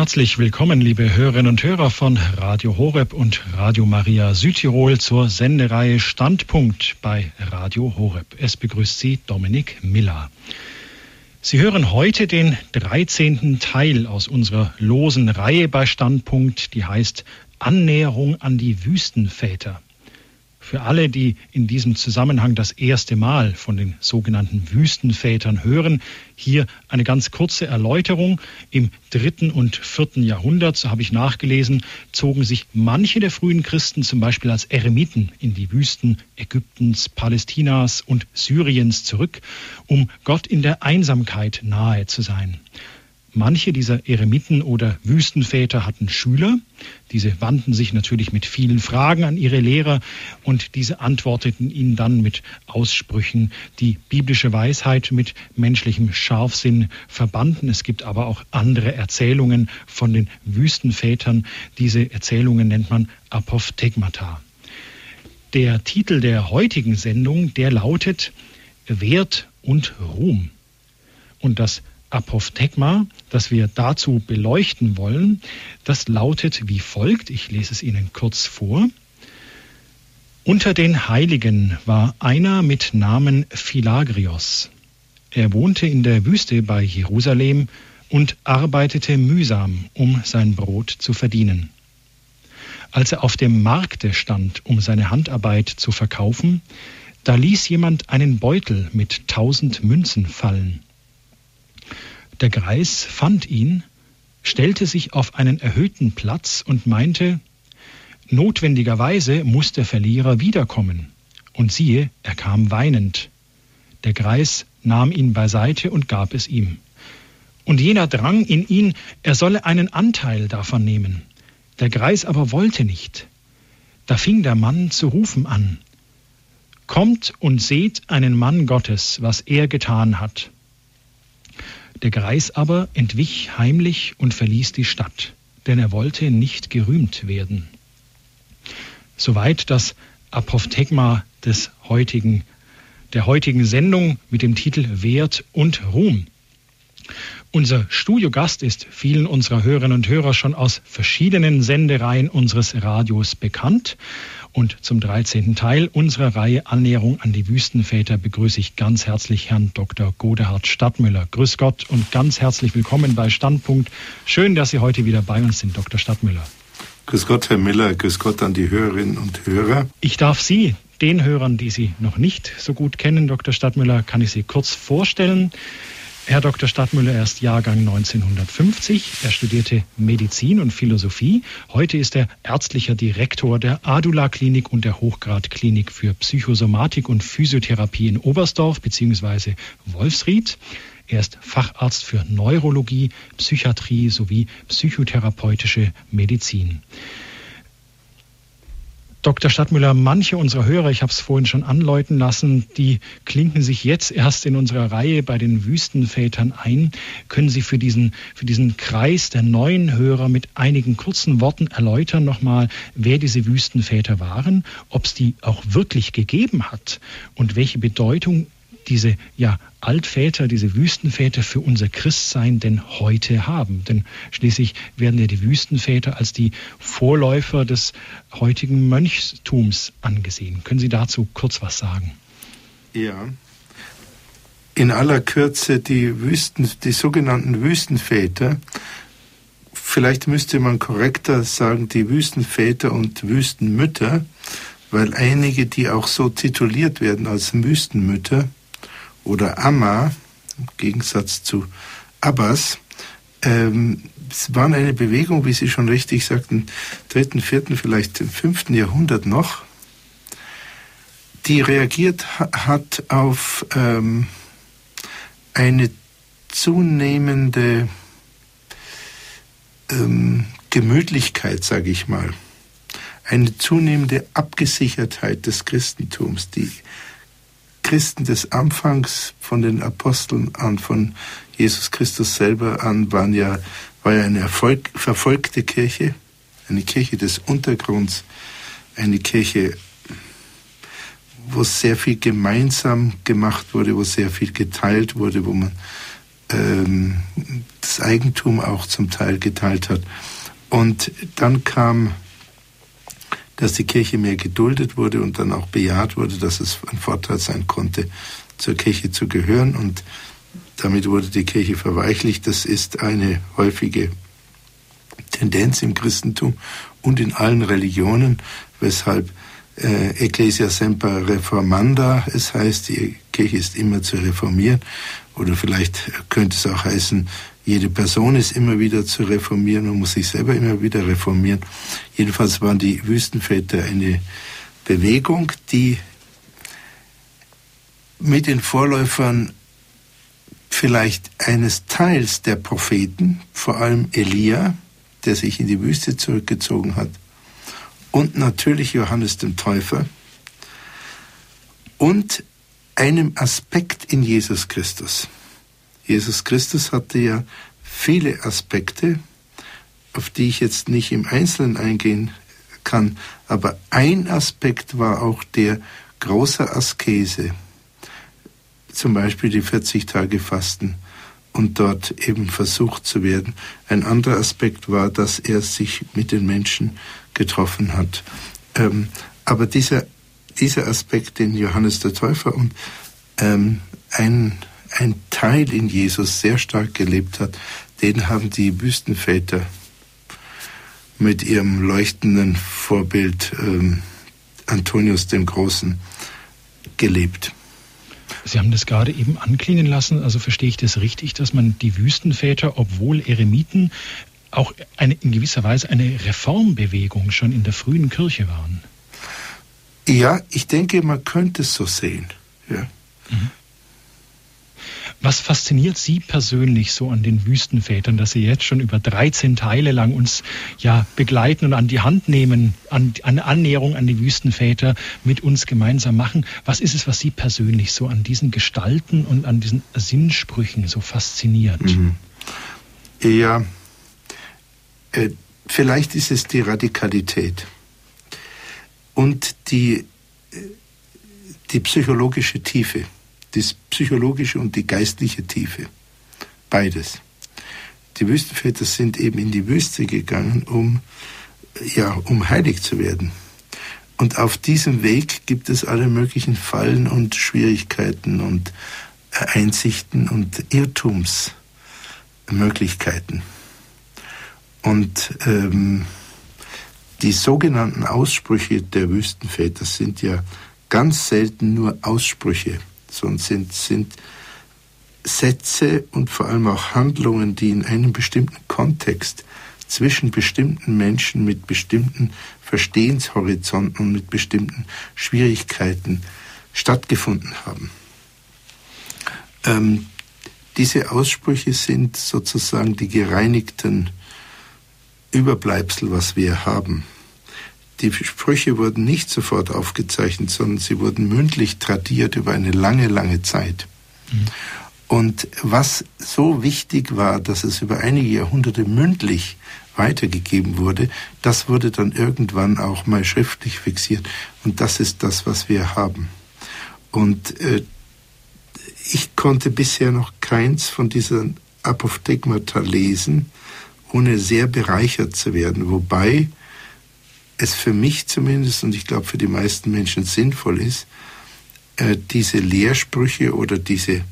Herzlich willkommen, liebe Hörerinnen und Hörer von Radio Horeb und Radio Maria Südtirol zur Sendereihe Standpunkt bei Radio Horeb. Es begrüßt Sie Dominik Miller. Sie hören heute den 13. Teil aus unserer losen Reihe bei Standpunkt, die heißt Annäherung an die Wüstenväter. Für alle, die in diesem Zusammenhang das erste Mal von den sogenannten Wüstenvätern hören, hier eine ganz kurze Erläuterung. Im dritten und vierten Jahrhundert, so habe ich nachgelesen, zogen sich manche der frühen Christen zum Beispiel als Eremiten in die Wüsten Ägyptens, Palästinas und Syriens zurück, um Gott in der Einsamkeit nahe zu sein. Manche dieser Eremiten oder Wüstenväter hatten Schüler. Diese wandten sich natürlich mit vielen Fragen an ihre Lehrer und diese antworteten ihnen dann mit Aussprüchen, die biblische Weisheit mit menschlichem Scharfsinn verbanden. Es gibt aber auch andere Erzählungen von den Wüstenvätern. Diese Erzählungen nennt man Apophthegmata. Der Titel der heutigen Sendung, der lautet Wert und Ruhm. Und das Apophthegma, das wir dazu beleuchten wollen, das lautet wie folgt. Ich lese es Ihnen kurz vor. Unter den Heiligen war einer mit Namen Philagrios. Er wohnte in der Wüste bei Jerusalem und arbeitete mühsam, um sein Brot zu verdienen. Als er auf dem Markte stand, um seine Handarbeit zu verkaufen, da ließ jemand einen Beutel mit tausend Münzen fallen. Der Greis fand ihn, stellte sich auf einen erhöhten Platz und meinte, Notwendigerweise muss der Verlierer wiederkommen. Und siehe, er kam weinend. Der Greis nahm ihn beiseite und gab es ihm. Und jener drang in ihn, er solle einen Anteil davon nehmen. Der Greis aber wollte nicht. Da fing der Mann zu rufen an. Kommt und seht einen Mann Gottes, was er getan hat. Der Greis aber entwich heimlich und verließ die Stadt, denn er wollte nicht gerühmt werden. Soweit das Apophthegma des heutigen, der heutigen Sendung mit dem Titel Wert und Ruhm. Unser Studiogast ist vielen unserer Hörerinnen und Hörer schon aus verschiedenen Sendereien unseres Radios bekannt. Und zum 13. Teil unserer Reihe Annäherung an die Wüstenväter begrüße ich ganz herzlich Herrn Dr. Godehard Stadtmüller. Grüß Gott und ganz herzlich willkommen bei Standpunkt. Schön, dass Sie heute wieder bei uns sind, Dr. Stadtmüller. Grüß Gott, Herr Miller. Grüß Gott an die Hörerinnen und Hörer. Ich darf Sie, den Hörern, die Sie noch nicht so gut kennen, Dr. Stadtmüller, kann ich Sie kurz vorstellen. Herr Dr. Stadtmüller, er ist Jahrgang 1950. Er studierte Medizin und Philosophie. Heute ist er ärztlicher Direktor der Adula Klinik und der Hochgrad-Klinik für Psychosomatik und Physiotherapie in Oberstdorf bzw. Wolfsried. Er ist Facharzt für Neurologie, Psychiatrie sowie psychotherapeutische Medizin. Dr. Stadtmüller, manche unserer Hörer, ich habe es vorhin schon anläuten lassen, die klinken sich jetzt erst in unserer Reihe bei den Wüstenvätern ein. Können Sie für diesen, für diesen Kreis der neuen Hörer mit einigen kurzen Worten erläutern nochmal, wer diese Wüstenväter waren, ob es die auch wirklich gegeben hat und welche Bedeutung diese ja, Altväter, diese Wüstenväter für unser Christsein denn heute haben. Denn schließlich werden ja die Wüstenväter als die Vorläufer des heutigen Mönchstums angesehen. Können Sie dazu kurz was sagen? Ja. In aller Kürze die Wüsten, die sogenannten Wüstenväter. Vielleicht müsste man korrekter sagen, die Wüstenväter und Wüstenmütter, weil einige, die auch so tituliert werden als Wüstenmütter, oder Amma, im Gegensatz zu Abbas, ähm, es war eine Bewegung, wie Sie schon richtig sagten, dritten, vierten, vielleicht im fünften Jahrhundert noch, die reagiert hat auf ähm, eine zunehmende ähm, Gemütlichkeit, sage ich mal, eine zunehmende Abgesichertheit des Christentums, die Christen des Anfangs von den Aposteln an, von Jesus Christus selber an, waren ja, war ja eine Erfolg, verfolgte Kirche, eine Kirche des Untergrunds, eine Kirche, wo sehr viel gemeinsam gemacht wurde, wo sehr viel geteilt wurde, wo man ähm, das Eigentum auch zum Teil geteilt hat. Und dann kam, dass die Kirche mehr geduldet wurde und dann auch bejaht wurde, dass es ein Vorteil sein konnte, zur Kirche zu gehören. Und damit wurde die Kirche verweichlicht. Das ist eine häufige Tendenz im Christentum und in allen Religionen, weshalb äh, Ecclesia semper reformanda, es heißt, die Kirche ist immer zu reformieren. Oder vielleicht könnte es auch heißen, jede Person ist immer wieder zu reformieren, man muss sich selber immer wieder reformieren. Jedenfalls waren die Wüstenväter eine Bewegung, die mit den Vorläufern vielleicht eines Teils der Propheten, vor allem Elia, der sich in die Wüste zurückgezogen hat, und natürlich Johannes dem Täufer und einem Aspekt in Jesus Christus. Jesus Christus hatte ja viele Aspekte, auf die ich jetzt nicht im Einzelnen eingehen kann, aber ein Aspekt war auch der großer Askese, zum Beispiel die 40 Tage Fasten und dort eben versucht zu werden. Ein anderer Aspekt war, dass er sich mit den Menschen getroffen hat. Ähm, aber dieser, dieser Aspekt, den Johannes der Täufer und ähm, ein, ein Teil in Jesus sehr stark gelebt hat, den haben die Wüstenväter mit ihrem leuchtenden Vorbild ähm, Antonius dem Großen gelebt. Sie haben das gerade eben anklingen lassen. Also verstehe ich das richtig, dass man die Wüstenväter, obwohl Eremiten, auch eine, in gewisser Weise eine Reformbewegung schon in der frühen Kirche waren? Ja, ich denke, man könnte es so sehen. Ja. Mhm. Was fasziniert Sie persönlich so an den Wüstenvätern, dass Sie jetzt schon über 13 Teile lang uns ja begleiten und an die Hand nehmen, an eine Annäherung an die Wüstenväter mit uns gemeinsam machen? Was ist es, was Sie persönlich so an diesen Gestalten und an diesen Sinnsprüchen so fasziniert? Mhm. Ja, äh, vielleicht ist es die Radikalität und die, äh, die psychologische Tiefe das psychologische und die geistliche Tiefe. Beides. Die Wüstenväter sind eben in die Wüste gegangen, um, ja, um heilig zu werden. Und auf diesem Weg gibt es alle möglichen Fallen und Schwierigkeiten und Einsichten und Irrtumsmöglichkeiten. Und ähm, die sogenannten Aussprüche der Wüstenväter sind ja ganz selten nur Aussprüche sondern sind, sind Sätze und vor allem auch Handlungen, die in einem bestimmten Kontext zwischen bestimmten Menschen mit bestimmten Verstehenshorizonten und mit bestimmten Schwierigkeiten stattgefunden haben. Ähm, diese Aussprüche sind sozusagen die gereinigten Überbleibsel, was wir haben. Die Sprüche wurden nicht sofort aufgezeichnet, sondern sie wurden mündlich tradiert über eine lange, lange Zeit. Mhm. Und was so wichtig war, dass es über einige Jahrhunderte mündlich weitergegeben wurde, das wurde dann irgendwann auch mal schriftlich fixiert. Und das ist das, was wir haben. Und äh, ich konnte bisher noch keins von diesen Apophthegmata lesen, ohne sehr bereichert zu werden. Wobei es für mich zumindest und ich glaube für die meisten Menschen sinnvoll ist, äh, diese Lehrsprüche oder diese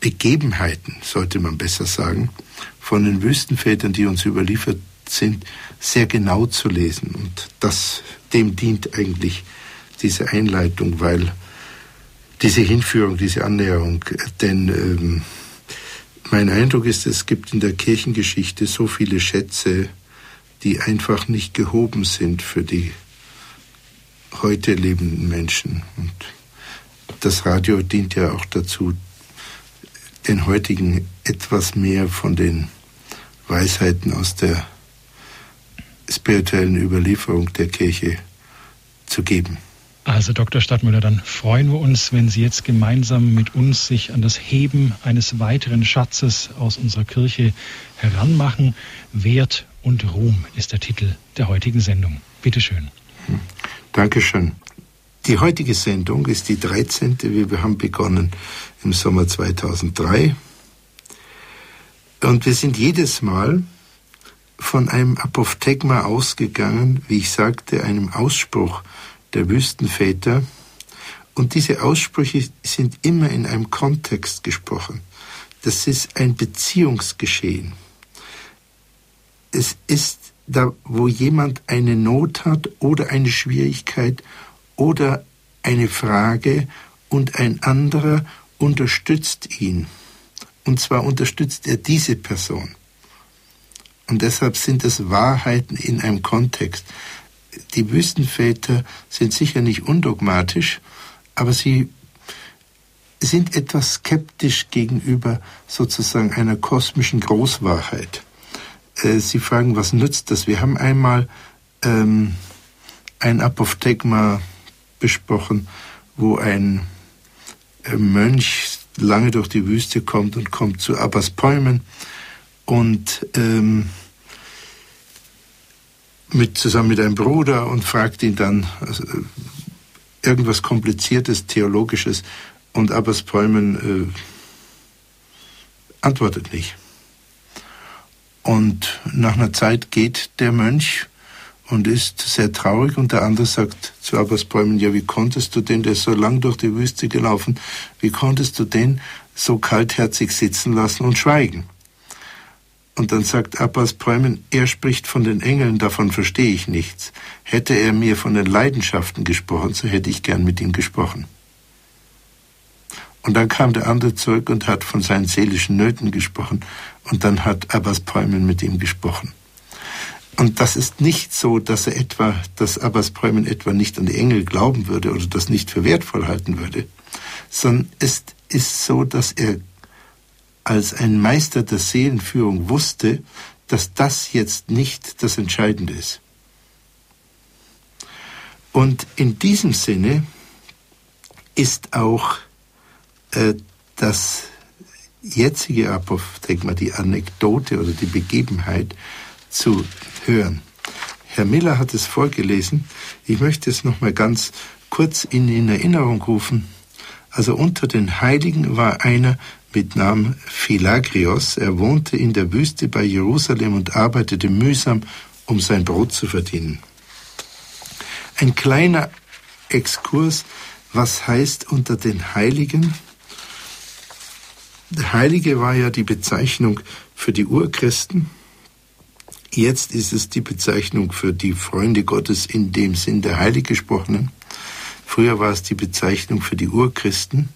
Begebenheiten, sollte man besser sagen, von den Wüstenvätern, die uns überliefert sind, sehr genau zu lesen. Und das, dem dient eigentlich diese Einleitung, weil diese Hinführung, diese Annäherung, denn ähm, mein Eindruck ist, es gibt in der Kirchengeschichte so viele Schätze, die einfach nicht gehoben sind für die heute lebenden Menschen. Und das Radio dient ja auch dazu, den heutigen etwas mehr von den Weisheiten aus der spirituellen Überlieferung der Kirche zu geben. Also Dr. Stadtmüller, dann freuen wir uns, wenn Sie jetzt gemeinsam mit uns sich an das Heben eines weiteren Schatzes aus unserer Kirche heranmachen. Wert und Ruhm ist der Titel der heutigen Sendung. Bitte schön. Dankeschön. Die heutige Sendung ist die 13. Wir haben begonnen im Sommer 2003. Und wir sind jedes Mal von einem Apophthegma ausgegangen, wie ich sagte, einem Ausspruch der Wüstenväter. Und diese Aussprüche sind immer in einem Kontext gesprochen. Das ist ein Beziehungsgeschehen. Es ist da, wo jemand eine Not hat oder eine Schwierigkeit oder eine Frage und ein anderer unterstützt ihn. Und zwar unterstützt er diese Person. Und deshalb sind es Wahrheiten in einem Kontext. Die Wüstenväter sind sicher nicht undogmatisch, aber sie sind etwas skeptisch gegenüber sozusagen einer kosmischen Großwahrheit. Äh, sie fragen, was nützt das? Wir haben einmal ähm, ein Apophthegma besprochen, wo ein äh, Mönch lange durch die Wüste kommt und kommt zu Abbas Päumen und ähm, mit, zusammen mit einem Bruder und fragt ihn dann also, irgendwas Kompliziertes, Theologisches und Abbas Päumen äh, antwortet nicht. Und nach einer Zeit geht der Mönch und ist sehr traurig und der andere sagt zu Abbas Bäumen, ja, wie konntest du denn, der ist so lang durch die Wüste gelaufen, wie konntest du den so kaltherzig sitzen lassen und schweigen? Und dann sagt Abbas Bäumen, er spricht von den Engeln, davon verstehe ich nichts. Hätte er mir von den Leidenschaften gesprochen, so hätte ich gern mit ihm gesprochen. Und dann kam der andere zurück und hat von seinen seelischen Nöten gesprochen. Und dann hat Abbas Bäumen mit ihm gesprochen. Und das ist nicht so, dass er etwa, dass Abbas Bräumen etwa nicht an die Engel glauben würde oder das nicht für wertvoll halten würde, sondern es ist so, dass er als ein Meister der Seelenführung wusste, dass das jetzt nicht das Entscheidende ist. Und in diesem Sinne ist auch äh, das jetzige Apophthegma, die Anekdote oder die Begebenheit zu hören. Herr Miller hat es vorgelesen. Ich möchte es noch mal ganz kurz in, in Erinnerung rufen. Also unter den Heiligen war einer mit Namen Philagrios. Er wohnte in der Wüste bei Jerusalem und arbeitete mühsam, um sein Brot zu verdienen. Ein kleiner Exkurs, was heißt unter den Heiligen? Der Heilige war ja die Bezeichnung für die Urchristen Jetzt ist es die Bezeichnung für die Freunde Gottes in dem Sinn der heilig gesprochenen. Früher war es die Bezeichnung für die Urchristen.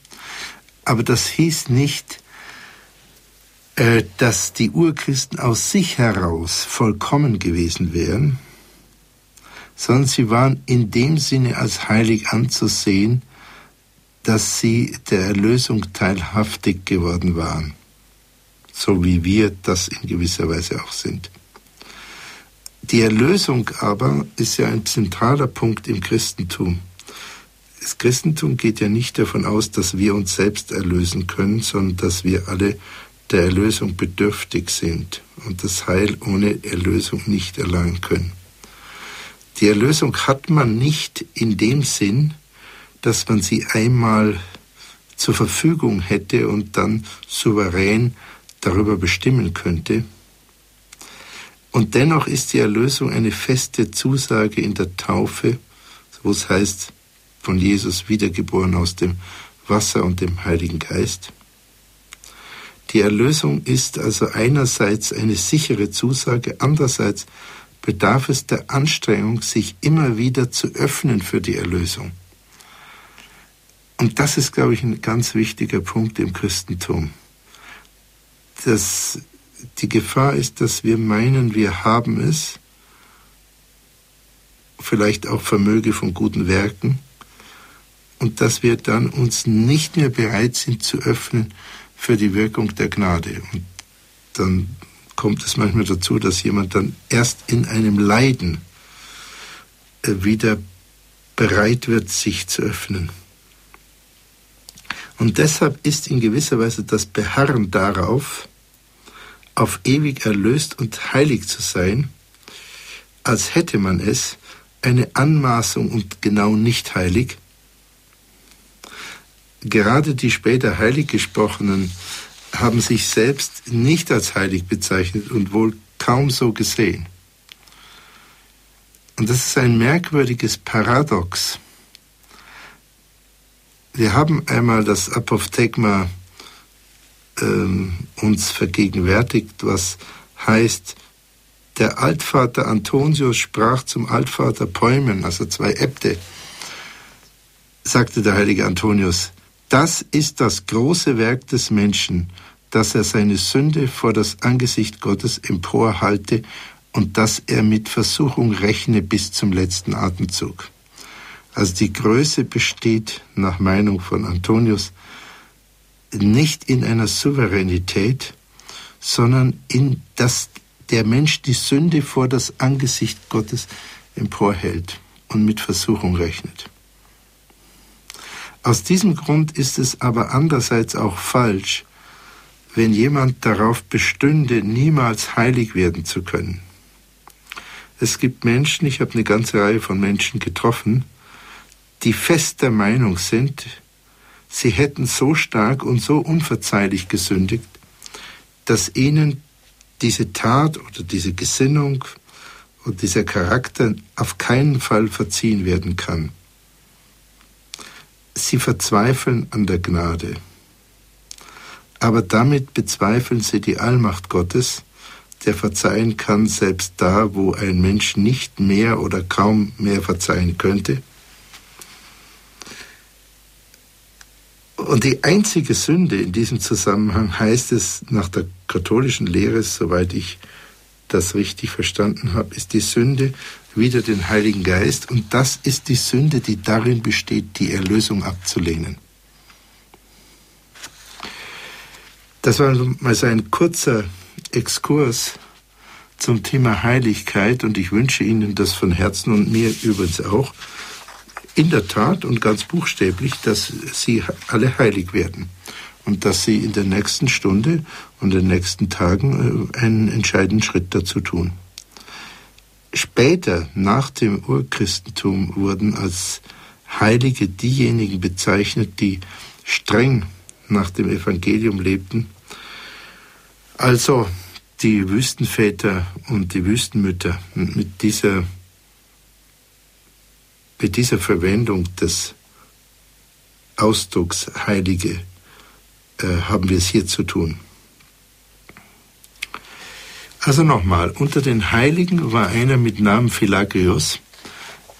Aber das hieß nicht, äh, dass die Urchristen aus sich heraus vollkommen gewesen wären, sondern sie waren in dem Sinne als heilig anzusehen, dass sie der Erlösung teilhaftig geworden waren, so wie wir das in gewisser Weise auch sind. Die Erlösung aber ist ja ein zentraler Punkt im Christentum. Das Christentum geht ja nicht davon aus, dass wir uns selbst erlösen können, sondern dass wir alle der Erlösung bedürftig sind und das Heil ohne Erlösung nicht erlangen können. Die Erlösung hat man nicht in dem Sinn, dass man sie einmal zur Verfügung hätte und dann souverän darüber bestimmen könnte, und dennoch ist die Erlösung eine feste Zusage in der Taufe, wo es heißt, von Jesus wiedergeboren aus dem Wasser und dem Heiligen Geist. Die Erlösung ist also einerseits eine sichere Zusage, andererseits bedarf es der Anstrengung, sich immer wieder zu öffnen für die Erlösung. Und das ist, glaube ich, ein ganz wichtiger Punkt im Christentum. Das die Gefahr ist, dass wir meinen, wir haben es, vielleicht auch Vermöge von guten Werken, und dass wir dann uns nicht mehr bereit sind zu öffnen für die Wirkung der Gnade. Und dann kommt es manchmal dazu, dass jemand dann erst in einem Leiden äh, wieder bereit wird, sich zu öffnen. Und deshalb ist in gewisser Weise das Beharren darauf, auf ewig erlöst und heilig zu sein, als hätte man es, eine Anmaßung und genau nicht heilig, gerade die später heilig gesprochenen haben sich selbst nicht als heilig bezeichnet und wohl kaum so gesehen. Und das ist ein merkwürdiges Paradox. Wir haben einmal das Apophthegma ähm, uns vergegenwärtigt, was heißt, der Altvater Antonius sprach zum Altvater Päumen, also zwei Äbte, sagte der heilige Antonius, das ist das große Werk des Menschen, dass er seine Sünde vor das Angesicht Gottes emporhalte und dass er mit Versuchung rechne bis zum letzten Atemzug. Also die Größe besteht nach Meinung von Antonius nicht in einer Souveränität, sondern in dass der Mensch die Sünde vor das Angesicht Gottes emporhält und mit Versuchung rechnet. Aus diesem Grund ist es aber andererseits auch falsch, wenn jemand darauf bestünde, niemals heilig werden zu können. Es gibt Menschen, ich habe eine ganze Reihe von Menschen getroffen, die fest der Meinung sind, sie hätten so stark und so unverzeihlich gesündigt, dass ihnen diese Tat oder diese Gesinnung und dieser Charakter auf keinen Fall verziehen werden kann. Sie verzweifeln an der Gnade, aber damit bezweifeln sie die Allmacht Gottes, der verzeihen kann, selbst da, wo ein Mensch nicht mehr oder kaum mehr verzeihen könnte. Und die einzige Sünde in diesem Zusammenhang heißt es nach der katholischen Lehre, soweit ich das richtig verstanden habe, ist die Sünde wider den Heiligen Geist. Und das ist die Sünde, die darin besteht, die Erlösung abzulehnen. Das war mal so ein kurzer Exkurs zum Thema Heiligkeit und ich wünsche Ihnen das von Herzen und mir übrigens auch, in der Tat und ganz buchstäblich, dass Sie alle heilig werden und dass Sie in der nächsten Stunde und den nächsten Tagen äh, einen entscheidenden Schritt dazu tun. Später, nach dem Urchristentum, wurden als Heilige diejenigen bezeichnet, die streng nach dem Evangelium lebten, also die Wüstenväter und die Wüstenmütter mit dieser, mit dieser Verwendung des Ausdrucks Heilige äh, haben wir es hier zu tun. Also nochmal, unter den Heiligen war einer mit Namen Philagrius.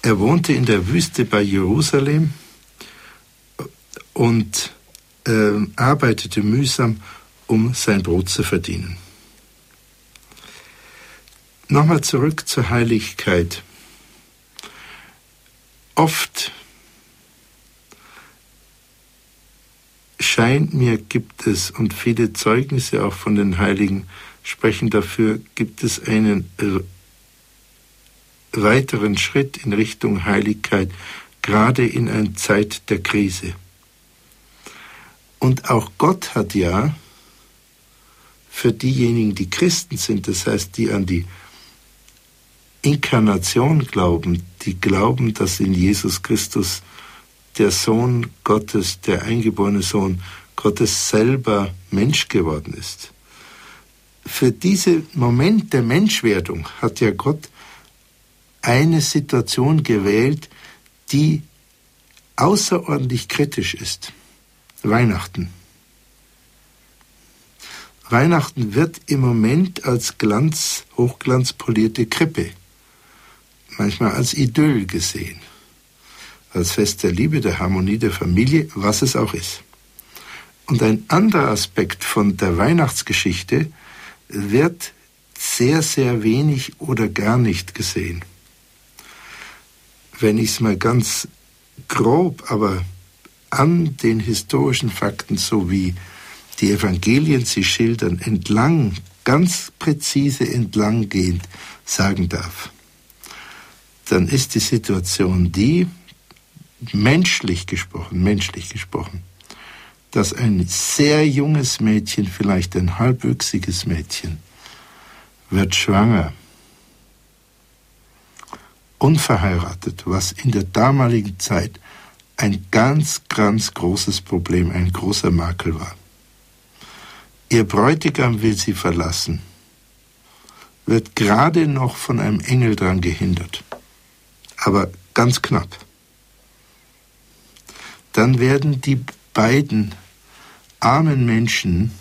Er wohnte in der Wüste bei Jerusalem und äh, arbeitete mühsam, um sein Brot zu verdienen. Nochmal zurück zur Heiligkeit. Oft scheint mir, gibt es, und viele Zeugnisse auch von den Heiligen sprechen dafür, gibt es einen äh, weiteren Schritt in Richtung Heiligkeit, gerade in einer Zeit der Krise. Und auch Gott hat ja für diejenigen, die Christen sind, das heißt, die an die Inkarnation glauben, die glauben, dass in Jesus Christus der Sohn Gottes, der eingeborene Sohn Gottes selber Mensch geworden ist. Für diesen Moment der Menschwerdung hat ja Gott eine Situation gewählt, die außerordentlich kritisch ist. Weihnachten. Weihnachten wird im Moment als Glanz, hochglanzpolierte Krippe, manchmal als Idyll gesehen, als Fest der Liebe, der Harmonie, der Familie, was es auch ist. Und ein anderer Aspekt von der Weihnachtsgeschichte wird sehr, sehr wenig oder gar nicht gesehen. Wenn ich es mal ganz grob, aber an den historischen Fakten sowie die Evangelien sie schildern, entlang, ganz präzise entlanggehend sagen darf, dann ist die Situation die, menschlich gesprochen, menschlich gesprochen, dass ein sehr junges Mädchen, vielleicht ein halbwüchsiges Mädchen, wird schwanger, unverheiratet, was in der damaligen Zeit ein ganz, ganz großes Problem, ein großer Makel war. Ihr Bräutigam will sie verlassen, wird gerade noch von einem Engel dran gehindert, aber ganz knapp. Dann werden die beiden armen Menschen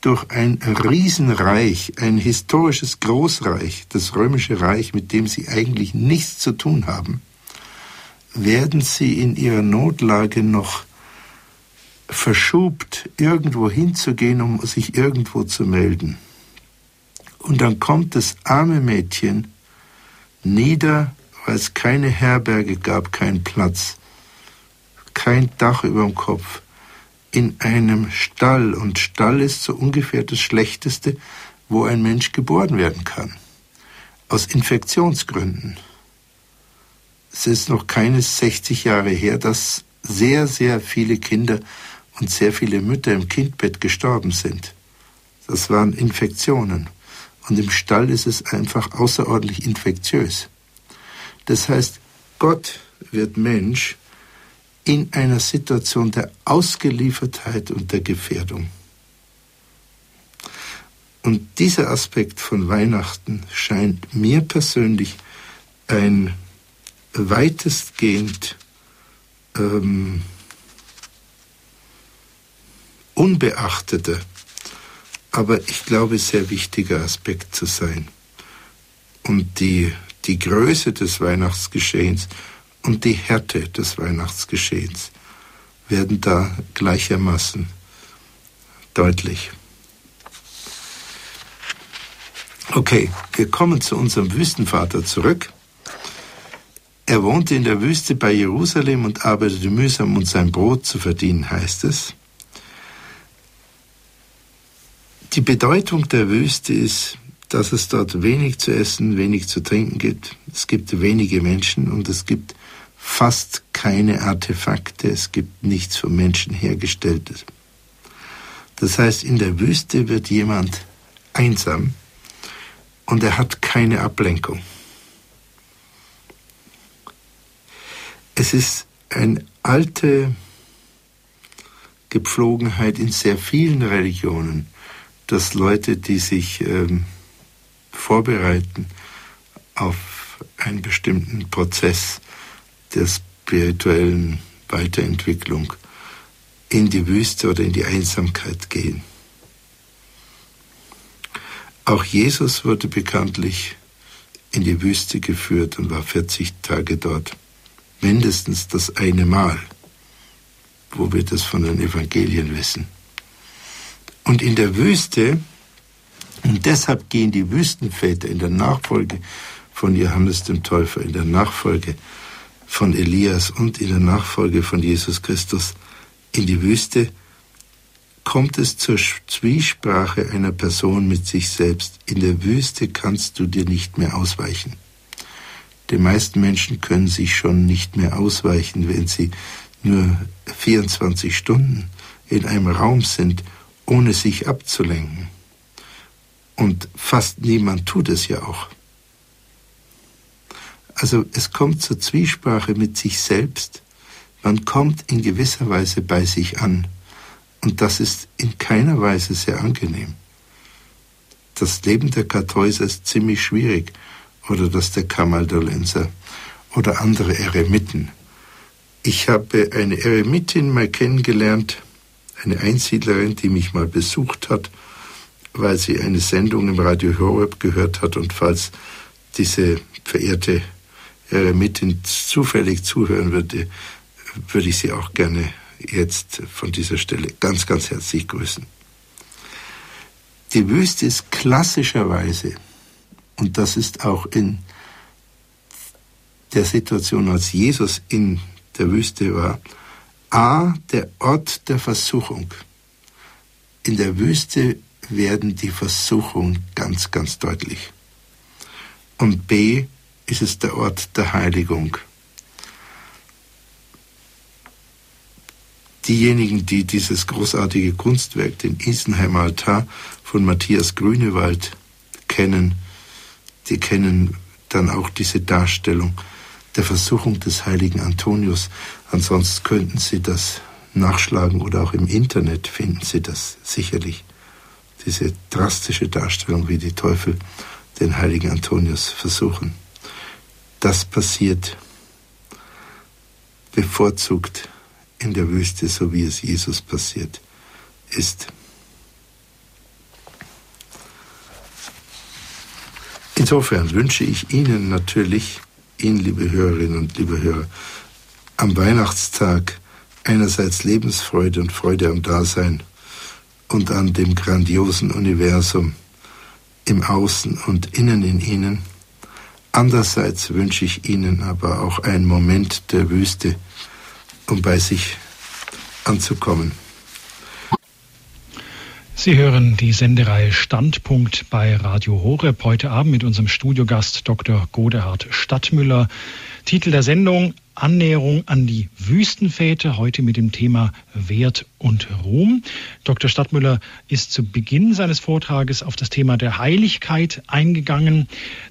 durch ein Riesenreich, ein historisches Großreich, das römische Reich, mit dem sie eigentlich nichts zu tun haben, werden sie in ihrer Notlage noch verschubt, irgendwo hinzugehen, um sich irgendwo zu melden. Und dann kommt das arme Mädchen nieder, weil es keine Herberge gab, keinen Platz, kein Dach über dem Kopf, in einem Stall. Und Stall ist so ungefähr das Schlechteste, wo ein Mensch geboren werden kann. Aus Infektionsgründen. Es ist noch keine 60 Jahre her, dass sehr, sehr viele Kinder und sehr viele Mütter im Kindbett gestorben sind. Das waren Infektionen. Und im Stall ist es einfach außerordentlich infektiös. Das heißt, Gott wird Mensch in einer Situation der Ausgeliefertheit und der Gefährdung. Und dieser Aspekt von Weihnachten scheint mir persönlich ein weitestgehend ähm, unbeachteter, aber ich glaube sehr wichtiger Aspekt zu sein. Und die, die Größe des Weihnachtsgeschehens und die Härte des Weihnachtsgeschehens werden da gleichermaßen deutlich. Okay, wir kommen zu unserem Wüstenvater zurück. Er wohnte in der Wüste bei Jerusalem und arbeitete mühsam, um sein Brot zu verdienen, heißt es. Die Bedeutung der Wüste ist, dass es dort wenig zu essen, wenig zu trinken gibt. Es gibt wenige Menschen und es gibt fast keine Artefakte, es gibt nichts von Menschen hergestelltes. Das heißt, in der Wüste wird jemand einsam und er hat keine Ablenkung. Es ist eine alte Gepflogenheit in sehr vielen Religionen, dass Leute, die sich ähm, vorbereiten auf einen bestimmten Prozess, der spirituellen Weiterentwicklung in die Wüste oder in die Einsamkeit gehen. Auch Jesus wurde bekanntlich in die Wüste geführt und war 40 Tage dort. Mindestens das eine Mal, wo wir das von den Evangelien wissen. Und in der Wüste, und deshalb gehen die Wüstenväter in der Nachfolge von Johannes dem Täufer, in der Nachfolge von Elias und in der Nachfolge von Jesus Christus in die Wüste, kommt es zur Zwiesprache einer Person mit sich selbst. In der Wüste kannst du dir nicht mehr ausweichen. Die meisten Menschen können sich schon nicht mehr ausweichen, wenn sie nur 24 Stunden in einem Raum sind, ohne sich abzulenken. Und fast niemand tut es ja auch. Also es kommt zur Zwiesprache mit sich selbst. Man kommt in gewisser Weise bei sich an. Und das ist in keiner Weise sehr angenehm. Das Leben der Kartäuser ist ziemlich schwierig. Oder das der Kamaldolenser oder andere Eremiten. Ich habe eine Eremitin mal kennengelernt, eine Einsiedlerin, die mich mal besucht hat, weil sie eine Sendung im Radio Horeb gehört hat und falls diese verehrte äh, mit zufällig zuhören würde, würde ich Sie auch gerne jetzt von dieser Stelle ganz, ganz herzlich grüßen. Die Wüste ist klassischerweise, und das ist auch in der Situation, als Jesus in der Wüste war, A, der Ort der Versuchung. In der Wüste werden die Versuchungen ganz, ganz deutlich. Und B, ist es der Ort der Heiligung. Diejenigen, die dieses großartige Kunstwerk, den Isenheimer Altar von Matthias Grünewald kennen, die kennen dann auch diese Darstellung, der Versuchung des heiligen Antonius. Ansonsten könnten Sie das nachschlagen oder auch im Internet finden Sie das sicherlich. Diese drastische Darstellung, wie die Teufel den heiligen Antonius versuchen. Das passiert bevorzugt in der Wüste, so wie es Jesus passiert ist. Insofern wünsche ich Ihnen natürlich, Ihnen, liebe Hörerinnen und liebe Hörer, am Weihnachtstag einerseits Lebensfreude und Freude am Dasein und an dem grandiosen Universum im Außen und Innen in Ihnen. Andererseits wünsche ich Ihnen aber auch einen Moment der Wüste, um bei sich anzukommen. Sie hören die Sendereihe Standpunkt bei Radio Horeb heute Abend mit unserem Studiogast Dr. Godehard Stadtmüller. Titel der Sendung Annäherung an die Wüstenväter, heute mit dem Thema Wert und Ruhm. Dr. Stadtmüller ist zu Beginn seines Vortrages auf das Thema der Heiligkeit eingegangen,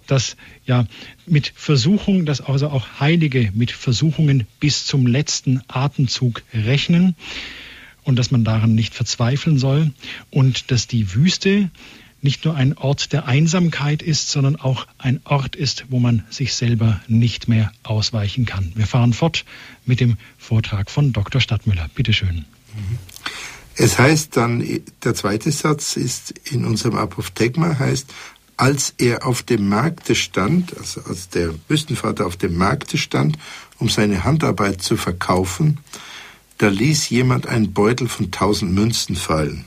dass ja mit Versuchung, dass also auch Heilige mit Versuchungen bis zum letzten Atemzug rechnen und dass man daran nicht verzweifeln soll und dass die Wüste nicht nur ein Ort der Einsamkeit ist, sondern auch ein Ort ist, wo man sich selber nicht mehr ausweichen kann. Wir fahren fort mit dem Vortrag von Dr. Stadtmüller. Bitte schön. Es heißt dann, der zweite Satz ist in unserem Apophthegma heißt, als er auf dem Markte stand, also als der Wüstenvater auf dem Markte stand, um seine Handarbeit zu verkaufen, da ließ jemand einen Beutel von tausend Münzen fallen.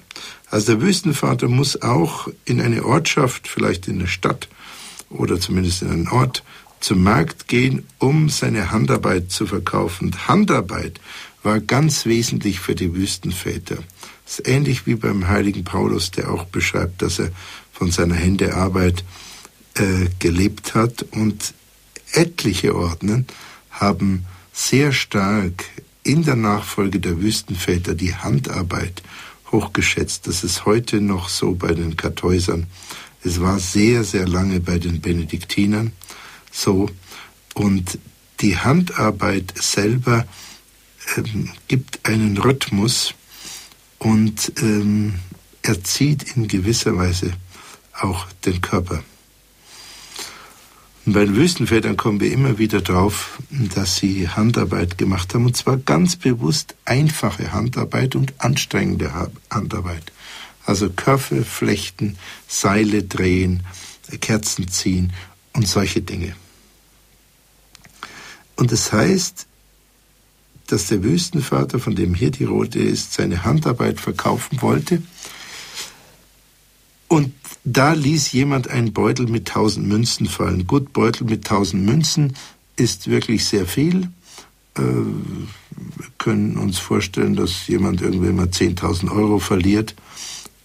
Also der Wüstenvater muss auch in eine Ortschaft, vielleicht in eine Stadt oder zumindest in einen Ort, zum Markt gehen, um seine Handarbeit zu verkaufen. Handarbeit war ganz wesentlich für die Wüstenväter. Das ist ähnlich wie beim heiligen Paulus, der auch beschreibt, dass er von seiner Händearbeit äh, gelebt hat. Und etliche Ordnen haben sehr stark in der Nachfolge der Wüstenväter die Handarbeit hochgeschätzt. Das ist heute noch so bei den Kartäusern. Es war sehr, sehr lange bei den Benediktinern so. Und die Handarbeit selber ähm, gibt einen Rhythmus und ähm, erzieht in gewisser Weise auch den Körper. Und bei den Wüstenvätern kommen wir immer wieder drauf, dass sie Handarbeit gemacht haben, und zwar ganz bewusst einfache Handarbeit und anstrengende Handarbeit. Also Köpfe flechten, Seile drehen, Kerzen ziehen und solche Dinge. Und das heißt, dass der Wüstenvater, von dem hier die Rote ist, seine Handarbeit verkaufen wollte und da ließ jemand einen Beutel mit tausend Münzen fallen. Gut, Beutel mit tausend Münzen ist wirklich sehr viel. Äh, wir können uns vorstellen, dass jemand irgendwann mal 10.000 Euro verliert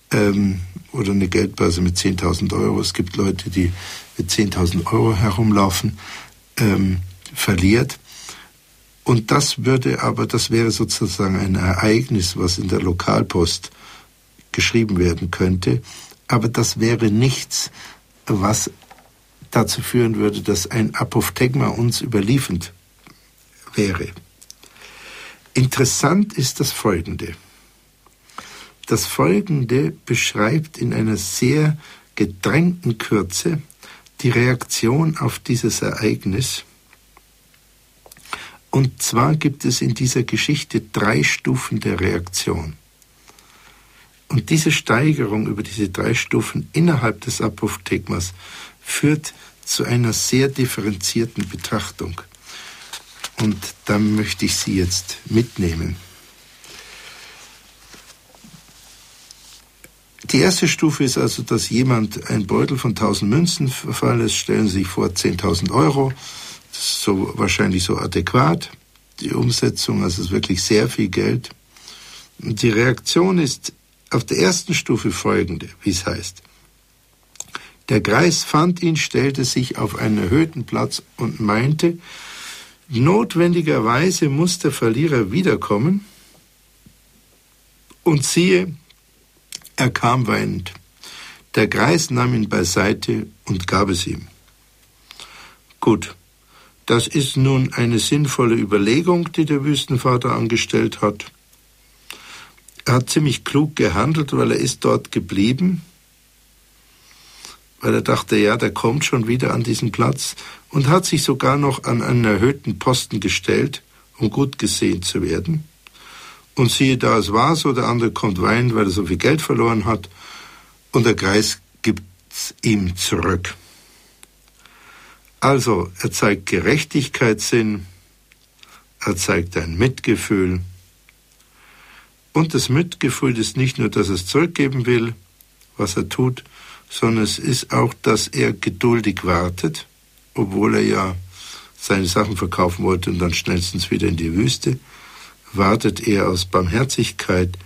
ähm, oder eine Geldbörse mit 10.000 Euro. Es gibt Leute, die mit 10.000 Euro herumlaufen, ähm, verliert. Und das würde aber, das wäre sozusagen ein Ereignis, was in der Lokalpost geschrieben werden könnte aber das wäre nichts, was dazu führen würde, dass ein Apophthegma uns überliefert wäre. Interessant ist das Folgende. Das Folgende beschreibt in einer sehr gedrängten Kürze die Reaktion auf dieses Ereignis. Und zwar gibt es in dieser Geschichte drei Stufen der Reaktion. Und diese Steigerung über diese drei Stufen innerhalb des Apophthegmas führt zu einer sehr differenzierten Betrachtung. Und da möchte ich Sie jetzt mitnehmen. Die erste Stufe ist also, dass jemand ein Beutel von 1000 Münzen verfallen lässt. Stellen Sie sich vor, 10.000 Euro. Das ist so wahrscheinlich so adäquat. Die Umsetzung, also ist wirklich sehr viel Geld. Und die Reaktion ist auf der ersten Stufe folgende, wie es heißt. Der Greis fand ihn, stellte sich auf einen erhöhten Platz und meinte, notwendigerweise muss der Verlierer wiederkommen. Und siehe, er kam weinend. Der Greis nahm ihn beiseite und gab es ihm. Gut, Das ist nun eine sinnvolle Überlegung, die der Wüstenvater angestellt hat. Er hat ziemlich klug gehandelt, weil er ist dort geblieben, weil er dachte, ja, der kommt schon wieder an diesen Platz und hat sich sogar noch an einen erhöhten Posten gestellt, um gut gesehen zu werden. Und siehe da, es war so, der andere kommt weinen, weil er so viel Geld verloren hat, und der Kreis gibt's ihm zurück. Also, er zeigt Gerechtigkeitssinn, er zeigt ein Mitgefühl. Und das Mitgefühl ist nicht nur, dass er es zurückgeben will, was er tut, sondern es ist auch, dass er geduldig wartet, obwohl er ja seine Sachen verkaufen wollte und dann schnellstens wieder in die Wüste, wartet er aus Barmherzigkeit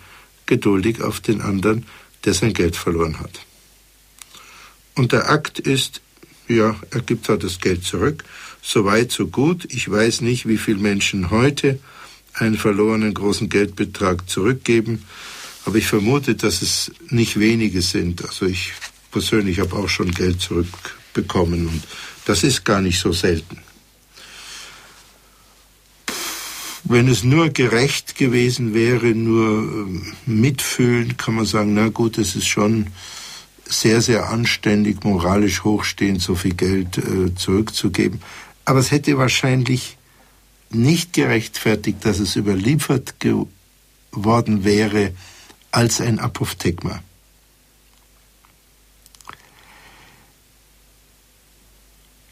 geduldig auf den anderen, der sein Geld verloren hat. Und der Akt ist, ja, er gibt halt das Geld zurück. So weit, so gut. Ich weiß nicht, wie viele Menschen heute einen verlorenen großen Geldbetrag zurückgeben, aber ich vermute, dass es nicht wenige sind. Also ich persönlich habe auch schon Geld zurückbekommen und das ist gar nicht so selten. Wenn es nur gerecht gewesen wäre, nur ähm, mitfühlend, kann man sagen, na gut, es ist schon sehr, sehr anständig, moralisch hochstehend, so viel Geld äh, zurückzugeben. Aber es hätte wahrscheinlich nicht gerechtfertigt, dass es überliefert geworden wäre als ein Apophthegma.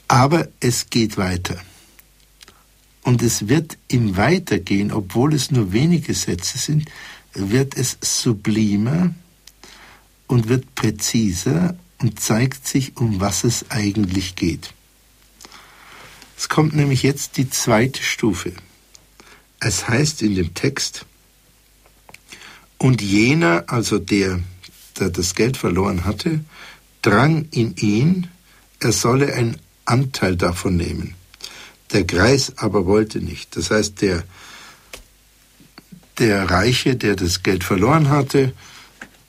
Aber es geht weiter. Und es wird im Weitergehen, obwohl es nur wenige Sätze sind, wird es sublimer und wird präziser und zeigt sich, um was es eigentlich geht. Es kommt nämlich jetzt die zweite Stufe. Es heißt in dem Text, und jener, also der, der das Geld verloren hatte, drang in ihn, er solle einen Anteil davon nehmen. Der Greis aber wollte nicht. Das heißt, der, der Reiche, der das Geld verloren hatte,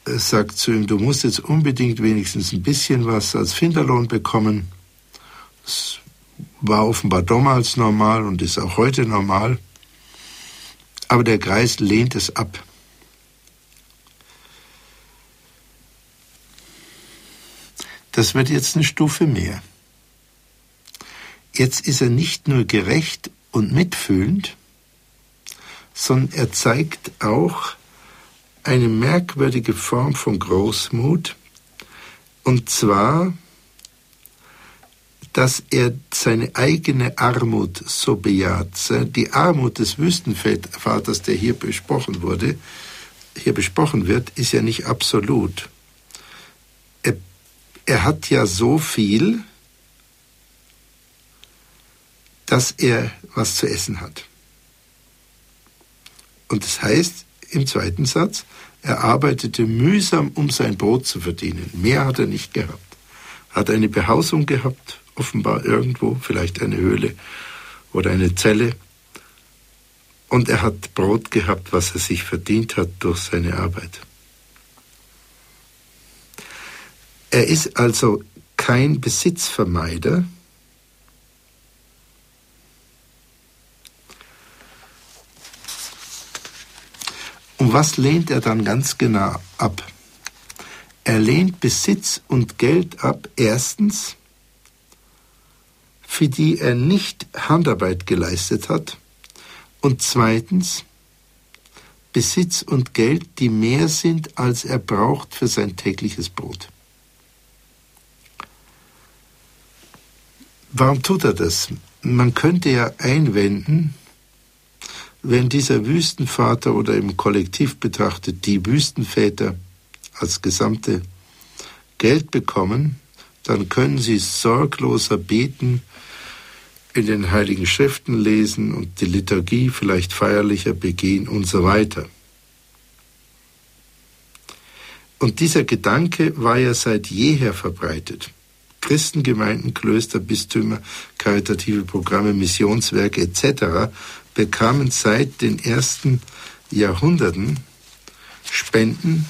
sagt zu ihm, du musst jetzt unbedingt wenigstens ein bisschen was als Finderlohn bekommen. Das war offenbar damals normal und ist auch heute normal. Aber der Kreis lehnt es ab. Das wird jetzt eine Stufe mehr. Jetzt ist er nicht nur gerecht und mitfühlend, sondern er zeigt auch, eine merkwürdige Form von Großmut, und zwar, dass er seine eigene Armut so bejaht. Die Armut des Wüstenvaters, der hier besprochen wurde, hier besprochen wird, ist ja nicht absolut. Er, er hat ja so viel, dass er was zu essen hat. Und das heißt, im zweiten Satz, er arbeitete mühsam, um sein Brot zu verdienen. Mehr hat er nicht gehabt. Hat eine Behausung gehabt, offenbar irgendwo, vielleicht eine Höhle oder eine Zelle. Und er hat Brot gehabt, was er sich verdient hat durch seine Arbeit. Er ist also kein Besitzvermeider, Und was lehnt er dann ganz genau ab? Er lehnt Besitz und Geld ab, erstens, für die er nicht Handarbeit geleistet hat, und zweitens, Besitz und Geld, die mehr sind, als er braucht für sein tägliches Brot. Warum tut er das? Man könnte ja einwenden, wenn dieser Wüstenvater oder im Kollektiv betrachtet die Wüstenväter als gesamte Geld bekommen, dann können sie sorgloser beten, in den heiligen Schriften lesen und die Liturgie vielleicht feierlicher begehen und so weiter. Und dieser Gedanke war ja seit jeher verbreitet. Christengemeinden, Klöster, Bistümer, karitative Programme, Missionswerke etc bekamen seit den ersten Jahrhunderten Spenden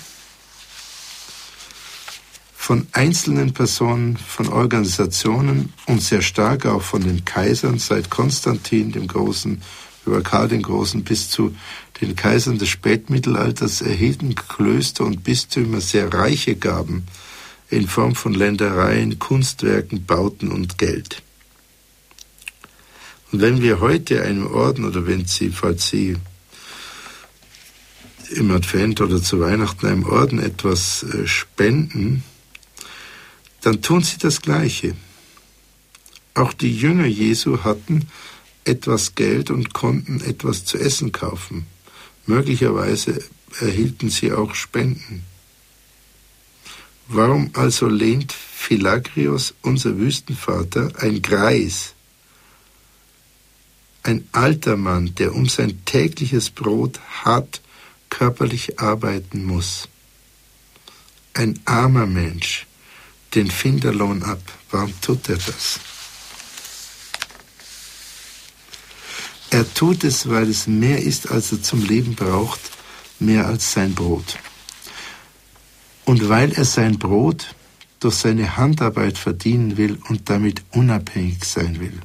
von einzelnen Personen, von Organisationen und sehr stark auch von den Kaisern seit Konstantin dem Großen über Karl den Großen bis zu den Kaisern des Spätmittelalters erhielten Klöster und Bistümer sehr reiche Gaben in Form von Ländereien, Kunstwerken, Bauten und Geld. Und wenn wir heute einem Orden oder wenn Sie, falls Sie im Advent oder zu Weihnachten einem Orden etwas äh, spenden, dann tun sie das Gleiche. Auch die Jünger Jesu hatten etwas Geld und konnten etwas zu essen kaufen. Möglicherweise erhielten sie auch Spenden. Warum also lehnt Philagrios, unser Wüstenvater, ein Greis, ein alter Mann, der um sein tägliches Brot hart körperlich arbeiten muss, ein armer Mensch, den Finderlohn ab? Warum tut er das? Er tut es, weil es mehr ist, als er zum Leben braucht, mehr als sein Brot. Und weil er sein Brot durch seine Handarbeit verdienen will und damit unabhängig sein will.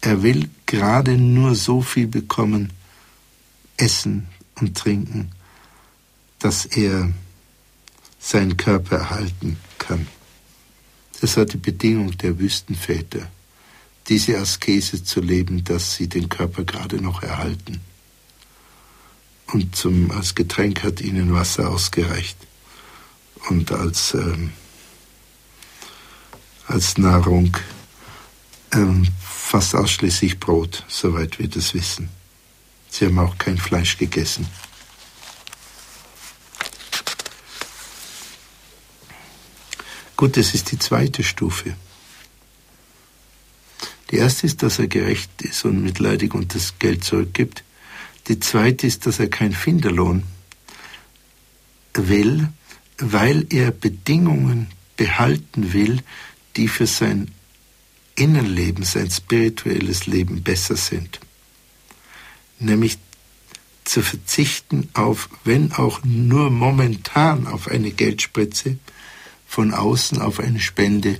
Er will gerade nur so viel bekommen, essen und trinken, dass er seinen Körper erhalten kann. Das war die Bedingung der Wüstenväter diese Askese zu leben, dass sie den Körper gerade noch erhalten. Und zum, als Getränk hat ihnen Wasser ausgereicht und als, ähm, als Nahrung ähm, fast ausschließlich Brot, soweit wir das wissen. Sie haben auch kein Fleisch gegessen. Gut, das ist die zweite Stufe. Die erste ist, dass er gerecht ist und mitleidig und das Geld zurückgibt. Die zweite ist, dass er kein Finderlohn will, weil er Bedingungen behalten will, die für sein Innenleben, sein spirituelles Leben besser sind. Nämlich zu verzichten auf, wenn auch nur momentan, auf eine Geldspritze, von außen auf eine Spende,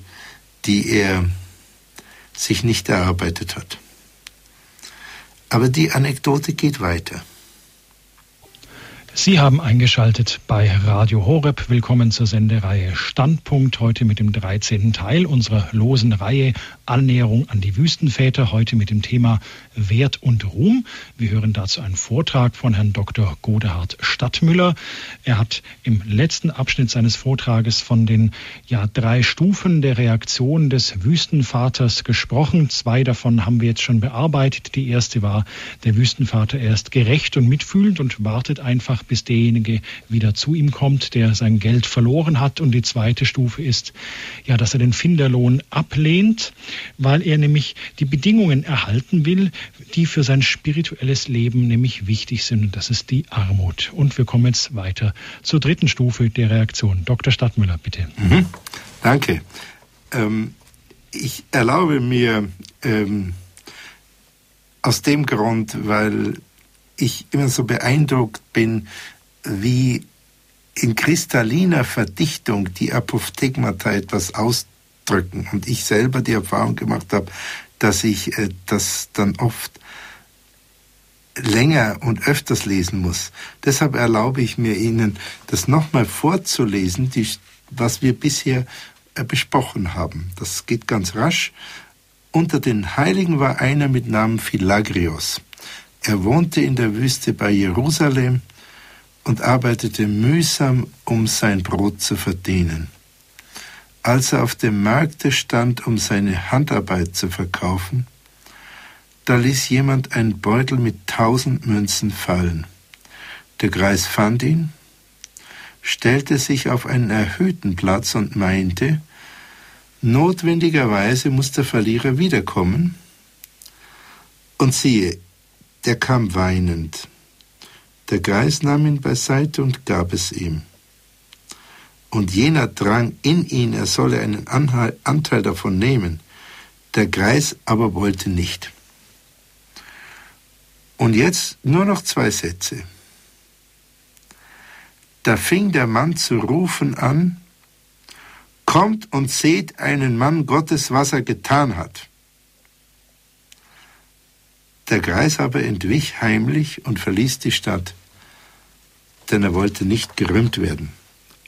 die er sich nicht erarbeitet hat. Aber die Anekdote geht weiter. Sie haben eingeschaltet bei Radio Horeb. Willkommen zur Sendereihe Standpunkt. Heute mit dem 13. Teil unserer losen Reihe Annäherung an die Wüstenväter. Heute mit dem Thema Wert und Ruhm. Wir hören dazu einen Vortrag von Herrn Dr. Godehard Stadtmüller. Er hat im letzten Abschnitt seines Vortrages von den ja, drei Stufen der Reaktion des Wüstenvaters gesprochen. Zwei davon haben wir jetzt schon bearbeitet. Die erste war, der Wüstenvater er ist gerecht und mitfühlend und wartet einfach bis derjenige wieder zu ihm kommt, der sein Geld verloren hat. Und die zweite Stufe ist, ja, dass er den Finderlohn ablehnt, weil er nämlich die Bedingungen erhalten will, die für sein spirituelles Leben nämlich wichtig sind. Und das ist die Armut. Und wir kommen jetzt weiter zur dritten Stufe der Reaktion. Dr. Stadtmüller, bitte. Mhm. Danke. Ähm, ich erlaube mir ähm, aus dem Grund, weil ich immer so beeindruckt bin, wie in kristalliner Verdichtung die Apophthegmata etwas ausdrücken. Und ich selber die Erfahrung gemacht habe, dass ich äh, das dann oft länger und öfters lesen muss. Deshalb erlaube ich mir Ihnen, das nochmal vorzulesen, die, was wir bisher äh, besprochen haben. Das geht ganz rasch. Unter den Heiligen war einer mit Namen Philagrios. Er wohnte in der Wüste bei Jerusalem und arbeitete mühsam, um sein Brot zu verdienen. Als er auf dem Markte stand, um seine Handarbeit zu verkaufen, da ließ jemand einen Beutel mit tausend Münzen fallen. Der Greis fand ihn, stellte sich auf einen erhöhten Platz und meinte, notwendigerweise muss der Verlierer wiederkommen. Und siehe, der kam weinend. Der Geist nahm ihn beiseite und gab es ihm. Und jener drang in ihn, er solle einen Anteil davon nehmen. Der Greis aber wollte nicht. Und jetzt nur noch zwei Sätze. Da fing der Mann zu rufen an, kommt und seht einen Mann Gottes, was er getan hat. Der Greis aber entwich heimlich und verließ die Stadt, denn er wollte nicht gerühmt werden.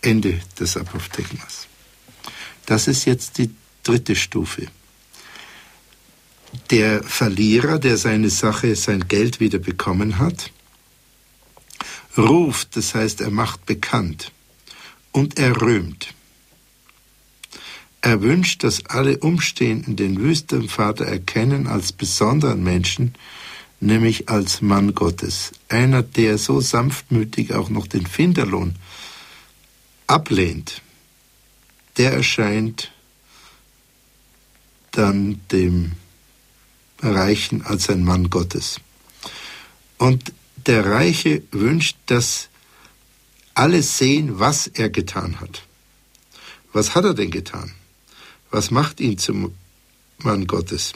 Ende des Apophthegmas. Das ist jetzt die dritte Stufe. Der Verlierer, der seine Sache, sein Geld wieder bekommen hat, ruft, das heißt, er macht bekannt und er rühmt. Er wünscht, dass alle Umstehenden den Wüstenvater erkennen als besonderen Menschen, nämlich als Mann Gottes. Einer, der so sanftmütig auch noch den Finderlohn ablehnt, der erscheint dann dem Reichen als ein Mann Gottes. Und der Reiche wünscht, dass alle sehen, was er getan hat. Was hat er denn getan? Was macht ihn zum Mann Gottes?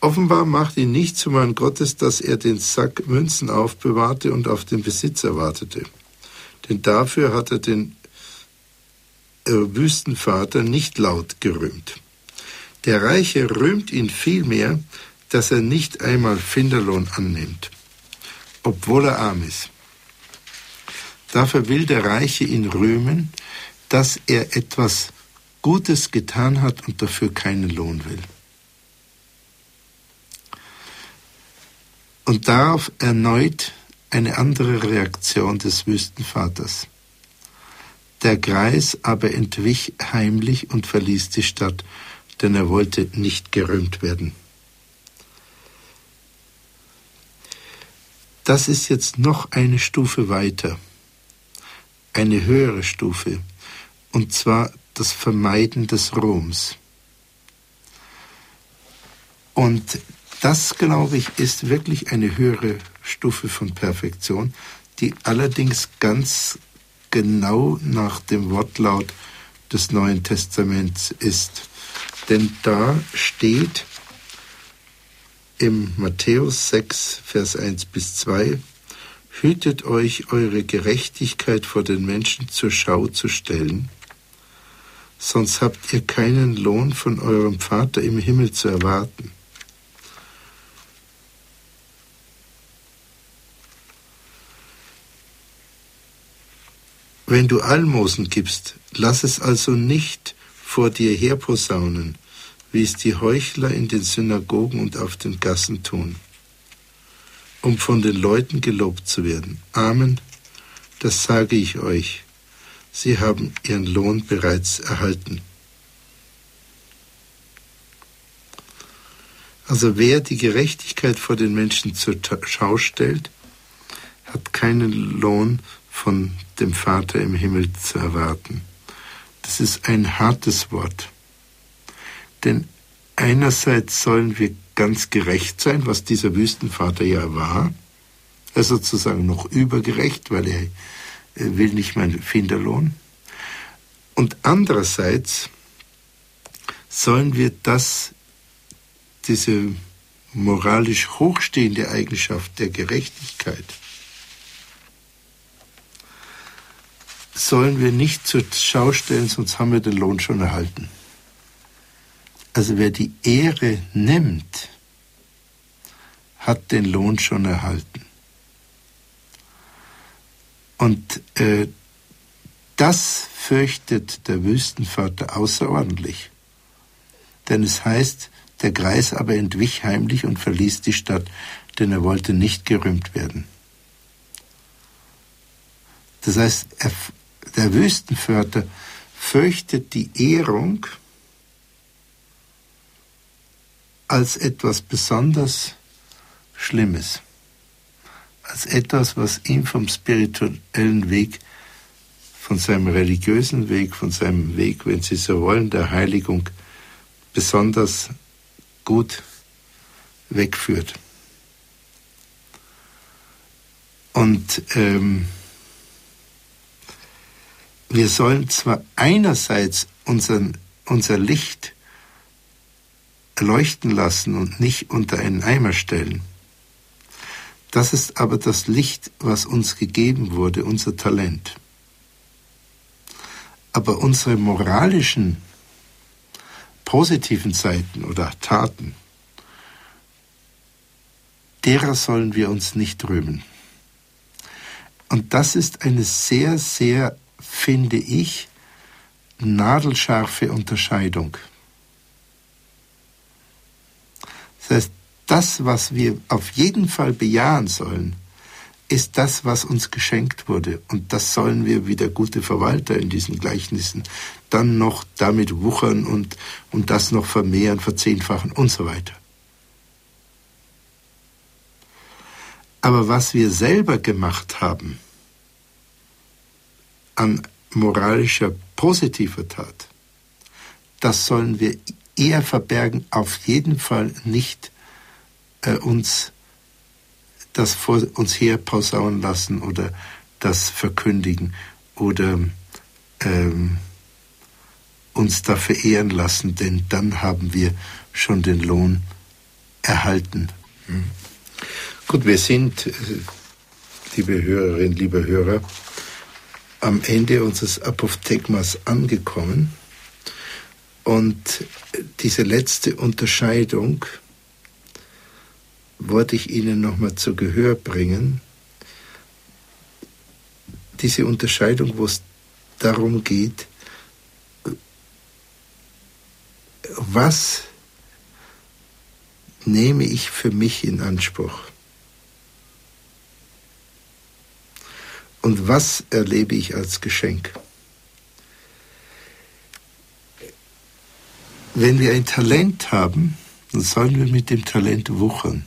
Offenbar macht ihn nicht zum Mann Gottes, dass er den Sack Münzen aufbewahrte und auf den Besitzer wartete. Denn dafür hat er den äh, Wüstenvater nicht laut gerühmt. Der Reiche rühmt ihn vielmehr, dass er nicht einmal Finderlohn annimmt, obwohl er arm ist. Dafür will der Reiche ihn rühmen, dass er etwas Gutes getan hat und dafür keinen Lohn will. Und darauf erneut eine andere Reaktion des Wüstenvaters. Der Greis aber entwich heimlich und verließ die Stadt, denn er wollte nicht gerühmt werden. Das ist jetzt noch eine Stufe weiter, eine höhere Stufe, und zwar das Vermeiden des Ruhms. Und das, glaube ich, ist wirklich eine höhere Stufe von Perfektion, die allerdings ganz genau nach dem Wortlaut des Neuen Testaments ist. Denn da steht im Matthäus 6, Vers 1 bis 2, Hütet euch, eure Gerechtigkeit vor den Menschen zur Schau zu stellen, sonst habt ihr keinen Lohn von eurem Vater im Himmel zu erwarten. Wenn du Almosen gibst, lass es also nicht vor dir herposaunen, wie es die Heuchler in den Synagogen und auf den Gassen tun, um von den Leuten gelobt zu werden. Amen, das sage ich euch. Sie haben ihren Lohn bereits erhalten. Also wer die Gerechtigkeit vor den Menschen zur Schau stellt, hat keinen Lohn von dem Vater im Himmel zu erwarten. Das ist ein hartes Wort. Denn einerseits sollen wir ganz gerecht sein, was dieser Wüstenvater ja war. Er ist sozusagen noch übergerecht, weil er will nicht meinen Finderlohn. Und andererseits sollen wir das, diese moralisch hochstehende Eigenschaft der Gerechtigkeit, sollen wir nicht zur Schau stellen, sonst haben wir den Lohn schon erhalten. Also wer die Ehre nimmt, hat den Lohn schon erhalten. Und äh, das fürchtet der Wüstenvater außerordentlich. Denn es heißt, der Greis aber entwich heimlich und verließ die Stadt, denn er wollte nicht gerühmt werden. Das heißt, er, der Wüstenvater fürchtet die Ehrung als etwas besonders Schlimmes, als etwas, was ihm vom spirituellen Weg, von seinem religiösen Weg, von seinem Weg, wenn Sie so wollen, der Heiligung besonders gut wegführt. Und ähm, wir sollen zwar einerseits unseren, unser Licht leuchten lassen und nicht unter einen Eimer stellen. Das ist aber das Licht, was uns gegeben wurde, unser Talent. Aber unsere moralischen, positiven Seiten oder Taten, derer sollen wir uns nicht rühmen. Und das ist eine sehr, sehr, finde ich, nadelscharfe Unterscheidung. Das heißt, das, was wir auf jeden Fall bejahen sollen, ist das, was uns geschenkt wurde. Und das sollen wir wie der gute Verwalter in diesen Gleichnissen dann noch damit wuchern und, und das noch vermehren, verzehnfachen und so weiter. Aber was wir selber gemacht haben an moralischer positiver Tat, das sollen wir eher verbergen, auf jeden Fall nicht äh, uns das vor uns her posaunen lassen oder das verkündigen oder ähm, uns dafür ehren lassen, denn dann haben wir schon den Lohn erhalten. Hm. Gut, wir sind, äh, liebe Hörerinnen, liebe Hörer, am Ende unseres Apophthegmas angekommen. Und diese letzte Unterscheidung wollte ich Ihnen nochmal zu Gehör bringen. Diese Unterscheidung, wo es darum geht, was nehme ich für mich in Anspruch? Und was erlebe ich als Geschenk? Wenn wir ein Talent haben, dann sollen wir mit dem Talent wuchern.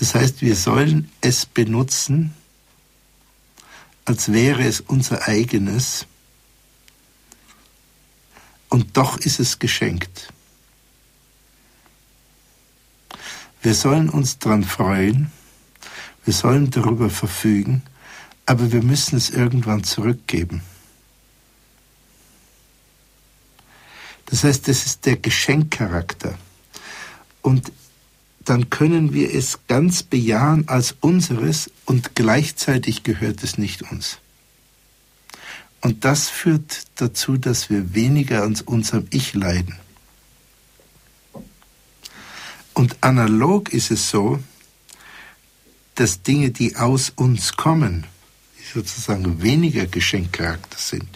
Das heißt, wir sollen es benutzen, als wäre es unser eigenes, und doch ist es geschenkt. Wir sollen uns daran freuen, wir sollen darüber verfügen, aber wir müssen es irgendwann zurückgeben. Das heißt, das ist der Geschenkcharakter. Und dann können wir es ganz bejahen als unseres und gleichzeitig gehört es nicht uns. Und das führt dazu, dass wir weniger an unserem Ich leiden. Und analog ist es so, dass Dinge, die aus uns kommen, die sozusagen weniger Geschenkcharakter sind,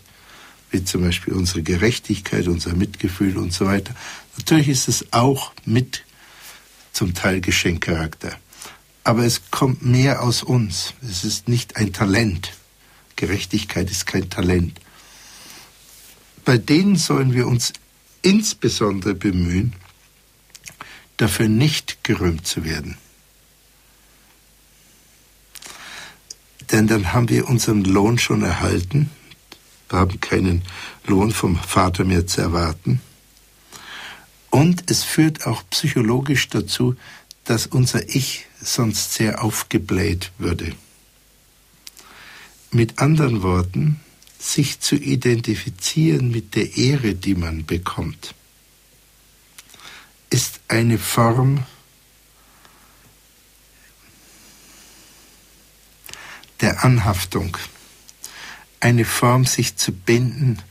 wie zum Beispiel unsere Gerechtigkeit, unser Mitgefühl und so weiter, natürlich ist es auch mit zum Teil Geschenkcharakter. Aber es kommt mehr aus uns. Es ist nicht ein Talent. Gerechtigkeit ist kein Talent. Bei denen sollen wir uns insbesondere bemühen, dafür nicht gerühmt zu werden. denn dann haben wir unseren Lohn schon erhalten. Wir haben keinen Lohn vom Vater mehr zu erwarten. Und es führt auch psychologisch dazu, dass unser Ich sonst sehr aufgebläht würde. Mit anderen Worten, sich zu identifizieren mit der Ehre, die man bekommt, ist eine Form der Anhaftung, eine Form, sich zu binden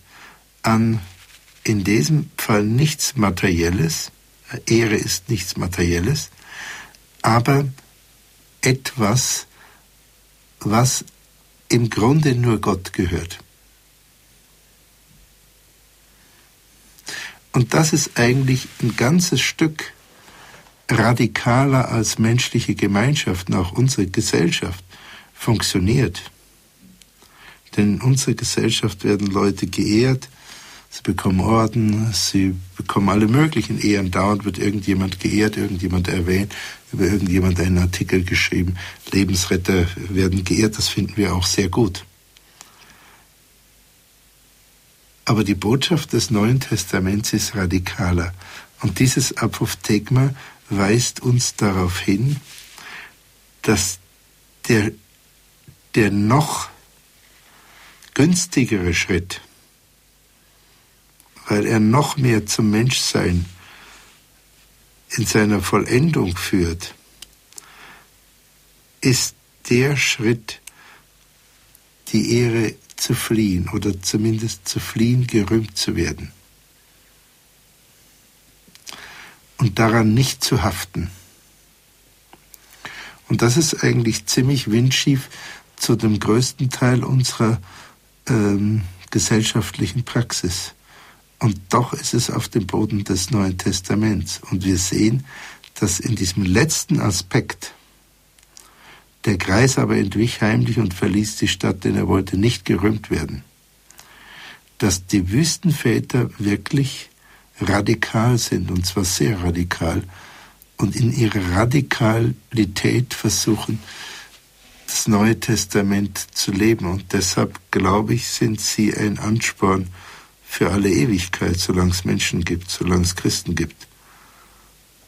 an in diesem Fall nichts Materielles, Ehre ist nichts Materielles, aber etwas, was im Grunde nur Gott gehört. Und das ist eigentlich ein ganzes Stück radikaler als menschliche Gemeinschaften, auch unsere Gesellschaft funktioniert. Denn in unserer Gesellschaft werden Leute geehrt, sie bekommen Orden, sie bekommen alle möglichen Ehren. Dauernd wird irgendjemand geehrt, irgendjemand erwähnt, über irgendjemand einen Artikel geschrieben. Lebensretter werden geehrt, das finden wir auch sehr gut. Aber die Botschaft des Neuen Testaments ist radikaler. Und dieses Apophthegma weist uns darauf hin, dass der der noch günstigere Schritt, weil er noch mehr zum Menschsein in seiner Vollendung führt, ist der Schritt, die Ehre zu fliehen oder zumindest zu fliehen, gerühmt zu werden. Und daran nicht zu haften. Und das ist eigentlich ziemlich windschief zu dem größten Teil unserer ähm, gesellschaftlichen Praxis. Und doch ist es auf dem Boden des Neuen Testaments. Und wir sehen, dass in diesem letzten Aspekt der Kreis aber entwich heimlich und verließ die Stadt, denn er wollte nicht gerühmt werden. Dass die Wüstenväter wirklich radikal sind, und zwar sehr radikal, und in ihrer Radikalität versuchen, das Neue Testament zu leben. Und deshalb, glaube ich, sind sie ein Ansporn für alle Ewigkeit, solange es Menschen gibt, solange es Christen gibt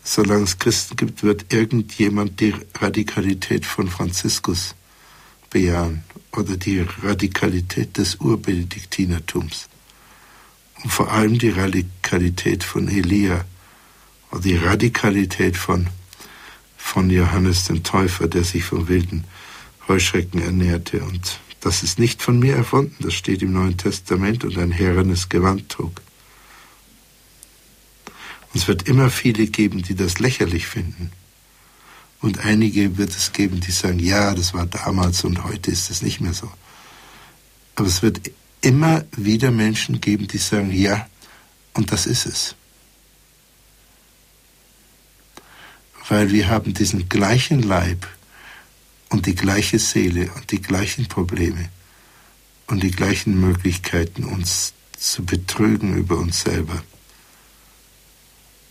solange es Christen gibt, wird irgendjemand die Radikalität von Franziskus bejahen oder die Radikalität des Urbenediktinertums. Und vor allem die Radikalität von Elia oder die Radikalität von, von Johannes dem Täufer, der sich von wilden Heuschrecken ernährte. Und das ist nicht von mir erfunden, das steht im Neuen Testament und ein herrenes Gewand trug. Es wird immer viele geben, die das lächerlich finden. Und einige wird es geben, die sagen, ja, das war damals und heute ist es nicht mehr so. Aber es wird immer wieder Menschen geben, die sagen, ja, und das ist es. Weil wir haben diesen gleichen Leib und die gleiche Seele und die gleichen Probleme und die gleichen Möglichkeiten, uns zu betrügen über uns selber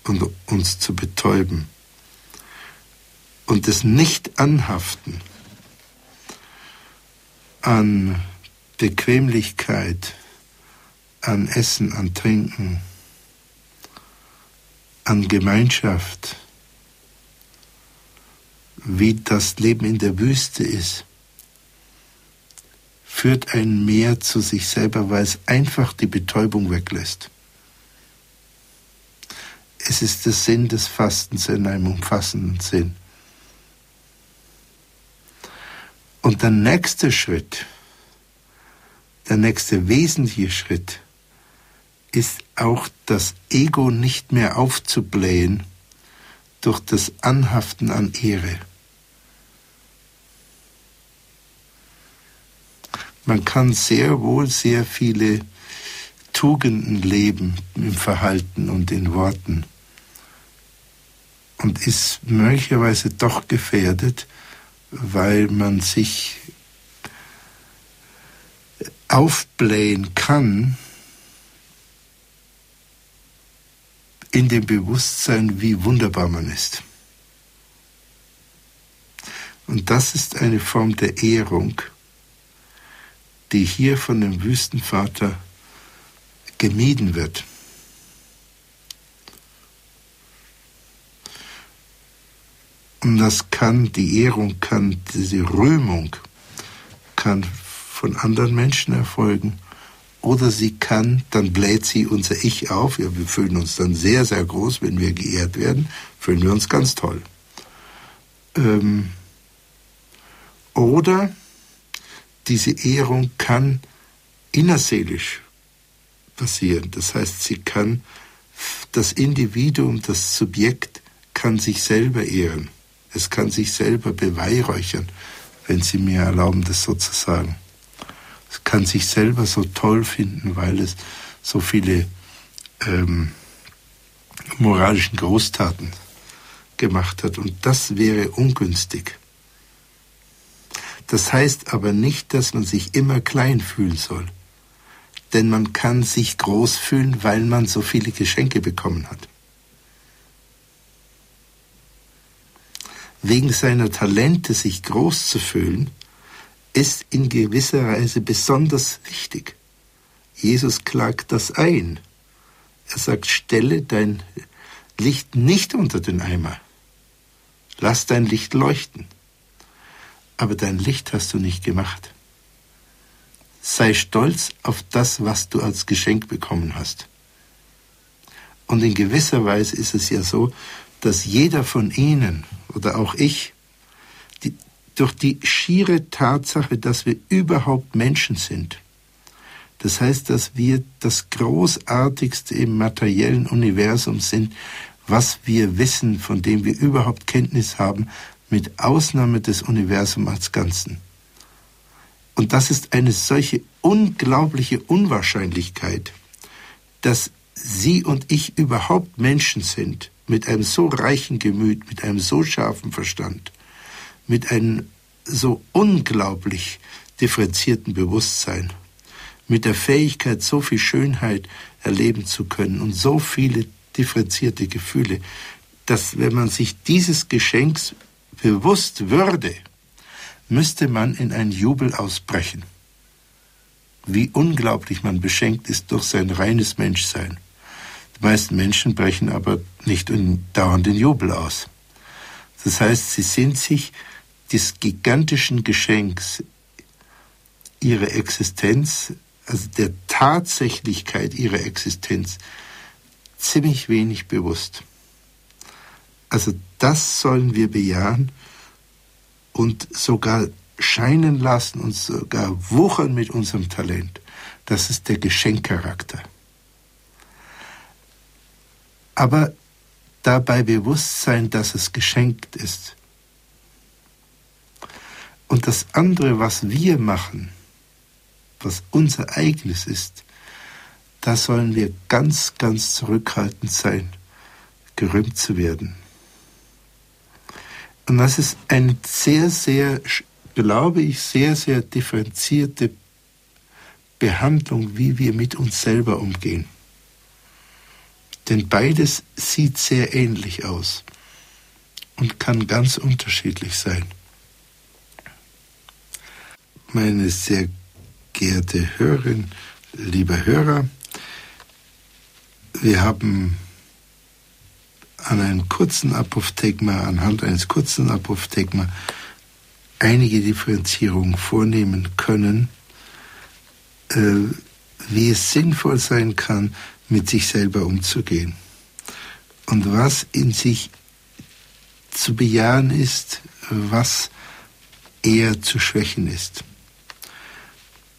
und uns zu betäuben. Und das Nicht-Anhaften an Bequemlichkeit, an Essen, an Trinken, an Gemeinschaft, wie das Leben in der Wüste ist, führt einen mehr zu sich selber, weil es einfach die Betäubung weglässt. Es ist der Sinn des Fastens in einem umfassenden Sinn. Und der nächste Schritt, der nächste wesentliche Schritt, ist auch das Ego nicht mehr aufzublähen durch das Anhaften an Ehre. Man kann sehr wohl sehr viele Tugenden leben im Verhalten und in Worten und ist möglicherweise doch gefährdet, weil man sich aufblähen kann in dem Bewusstsein, wie wunderbar man ist. Und das ist eine Form der Ehrung, die hier von dem Wüstenvater gemieden wird. Und das kann, die Ehrung kann, diese Rühmung kann von anderen Menschen erfolgen oder sie kann, dann bläht sie unser Ich auf. Ja, wir fühlen uns dann sehr, sehr groß, wenn wir geehrt werden, fühlen wir uns ganz toll. Ähm, oder diese Ehrung kann innerseelisch passieren. Das heißt, sie kann, das Individuum, das Subjekt kann sich selber ehren. Es kann sich selber beweihräuchern, wenn Sie mir erlauben, das so zu sagen. Es kann sich selber so toll finden, weil es so viele ähm, moralischen Großtaten gemacht hat. Und das wäre ungünstig. Das heißt aber nicht, dass man sich immer klein fühlen soll. Denn man kann sich groß fühlen, weil man so viele Geschenke bekommen hat. wegen seiner Talente sich groß zu fühlen, ist in gewisser Weise besonders wichtig. Jesus klagt das ein. Er sagt, stelle dein Licht nicht unter den Eimer. Lass dein Licht leuchten. Aber dein Licht hast du nicht gemacht. Sei stolz auf das, was du als Geschenk bekommen hast. Und in gewisser Weise ist es ja so, dass jeder von Ihnen oder auch ich die, durch die schiere Tatsache, dass wir überhaupt Menschen sind, Das heißt, dass wir das Großartigste im materiellen Universum sind, was wir wissen, von dem wir überhaupt Kenntnis haben, mit Ausnahme des Universums als Ganzen. Und das ist eine solche unglaubliche Unwahrscheinlichkeit, dass Sie und ich überhaupt Menschen sind, mit einem so reichen Gemüt, mit einem so scharfen Verstand, mit einem so unglaublich differenzierten Bewusstsein, mit der Fähigkeit, so viel Schönheit erleben zu können und so viele differenzierte Gefühle, dass wenn man sich dieses Geschenks bewusst würde, müsste man in einen Jubel ausbrechen. Wie unglaublich man beschenkt ist durch sein reines Menschsein. Die meisten Menschen brechen aber nicht in Jubel aus. Das heißt, sie sind sich des gigantischen Geschenks ihrer Existenz, also der Tatsächlichkeit ihrer Existenz, ziemlich wenig bewusst. Also das sollen wir bejahen und sogar scheinen lassen und sogar wuchern mit unserem Talent. Das ist der Geschenkcharakter. Aber dabei bewusst sein, dass es geschenkt ist. Und das andere, was wir machen, was unser eigenes ist, da sollen wir ganz, ganz zurückhaltend sein, gerühmt zu werden. Und das ist eine sehr, sehr, glaube ich, sehr, sehr differenzierte Behandlung, wie wir mit uns selber umgehen. Denn beides sieht sehr ähnlich aus und kann ganz unterschiedlich sein. Meine sehr geehrte Hörerin, lieber Hörer, wir haben an einem kurzen Apophthegma, anhand eines kurzen Apophthegma einige Differenzierungen vornehmen können, äh, wie es sinnvoll sein kann, mit sich selber umzugehen. Und was in sich zu bejahen ist, was eher zu schwächen ist.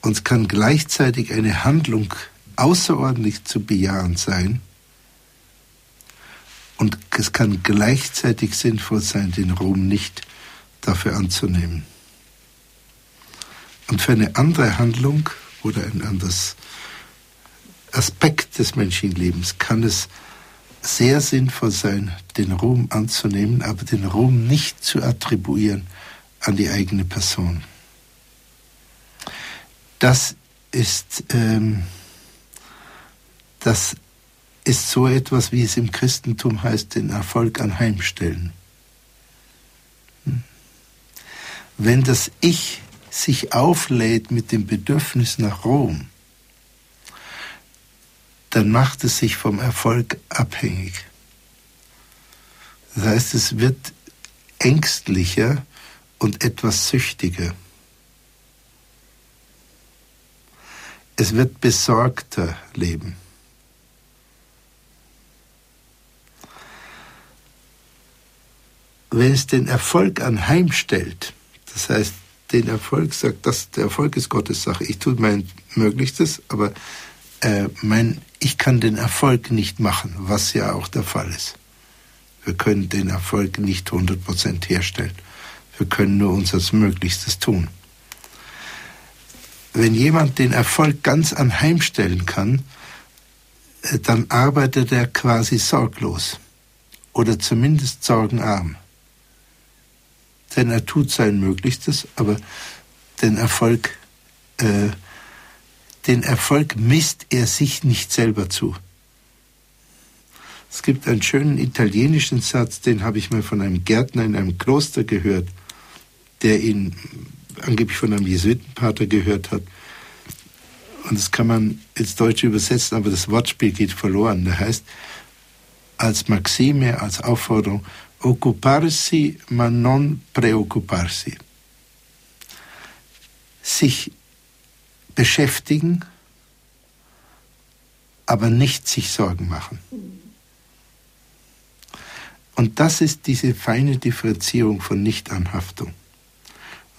Und es kann gleichzeitig eine Handlung außerordentlich zu bejahen sein. Und es kann gleichzeitig sinnvoll sein, den Ruhm nicht dafür anzunehmen. Und für eine andere Handlung oder ein anderes Aspekt des Menschenlebens kann es sehr sinnvoll sein, den Ruhm anzunehmen, aber den Ruhm nicht zu attribuieren an die eigene Person. Das ist, ähm, das ist so etwas, wie es im Christentum heißt, den Erfolg anheimstellen. Hm? Wenn das Ich sich auflädt mit dem Bedürfnis nach Ruhm, dann macht es sich vom Erfolg abhängig. Das heißt, es wird ängstlicher und etwas süchtiger. Es wird besorgter leben. Wenn es den Erfolg anheimstellt, das heißt, den Erfolg sagt, dass der Erfolg ist Gottes Sache. Ich tue mein Möglichstes, aber äh, mein ich kann den Erfolg nicht machen, was ja auch der Fall ist. Wir können den Erfolg nicht 100% herstellen. Wir können nur unser Möglichstes tun. Wenn jemand den Erfolg ganz anheimstellen kann, äh, dann arbeitet er quasi sorglos oder zumindest sorgenarm. Denn er tut sein Möglichstes, aber den Erfolg äh, den Erfolg misst er sich nicht selber zu. Es gibt einen schönen italienischen Satz, den habe ich mal von einem Gärtner in einem Kloster gehört, der ihn angeblich von einem Jesuitenpater gehört hat. Und das kann man ins Deutsche übersetzen, aber das Wortspiel geht verloren. Der heißt als Maxime, als Aufforderung, occuparsi ma non preoccuparsi. Sich beschäftigen, aber nicht sich Sorgen machen. Und das ist diese feine Differenzierung von Nichtanhaftung.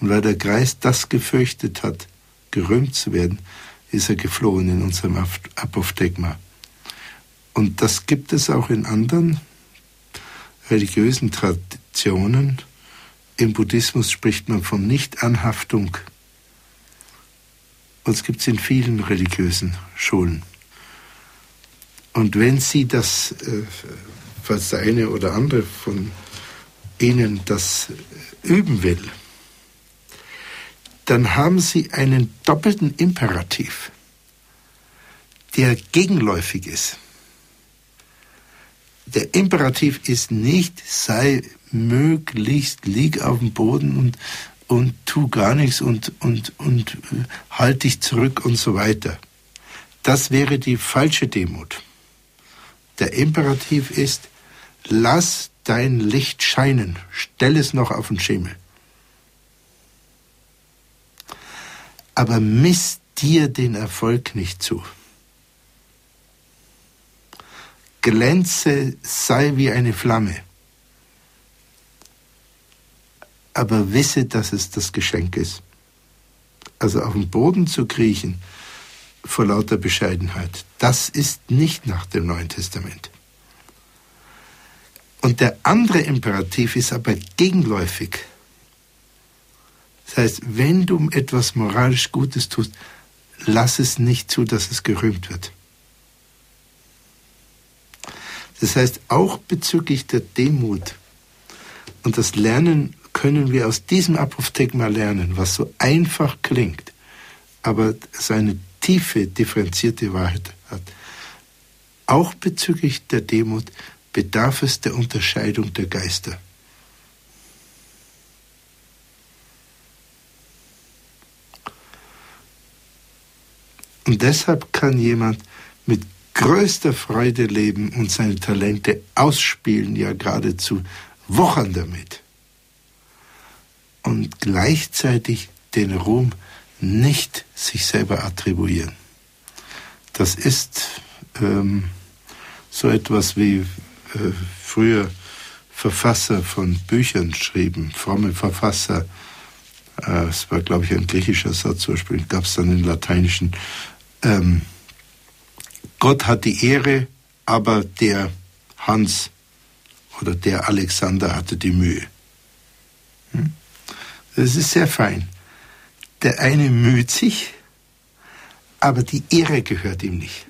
Und weil der Geist das gefürchtet hat, gerühmt zu werden, ist er geflohen in unserem Apophthegma. Und das gibt es auch in anderen religiösen Traditionen. Im Buddhismus spricht man von Nichtanhaftung. Und es gibt es in vielen religiösen Schulen. Und wenn Sie das, äh, falls der eine oder andere von Ihnen das üben will, dann haben Sie einen doppelten Imperativ, der gegenläufig ist. Der Imperativ ist nicht, sei möglichst, lieg auf dem Boden und, und tu gar nichts und, und, und äh, halt dich zurück und so weiter. Das wäre die falsche Demut. Der Imperativ ist, lass dein Licht scheinen, stell es noch auf den Schemel. Aber misst dir den Erfolg nicht zu. Glänze, sei wie eine Flamme. Aber wisse, dass es das Geschenk ist. Also auf dem Boden zu kriechen vor lauter Bescheidenheit, das ist nicht nach dem Neuen Testament. Und der andere Imperativ ist aber gegenläufig. Das heißt, wenn du etwas moralisch Gutes tust, lass es nicht zu, dass es gerühmt wird. Das heißt, auch bezüglich der Demut und das Lernen können wir aus diesem Apophthegma lernen, was so einfach klingt, aber seine tiefe, differenzierte Wahrheit hat. Auch bezüglich der Demut bedarf es der Unterscheidung der Geister. Und deshalb kann jemand mit größter Freude leben und seine Talente ausspielen, ja geradezu wochern damit. Und gleichzeitig den Ruhm nicht sich selber attribuieren. Das ist ähm, so etwas wie äh, früher Verfasser von Büchern schrieben, fromme Verfasser. Äh, es war, glaube ich, ein griechischer Satz ursprünglich, gab es dann in lateinischen ähm, Gott hat die Ehre, aber der Hans oder der Alexander hatte die Mühe. Hm? Das ist sehr fein. Der eine müht sich, aber die Ehre gehört ihm nicht.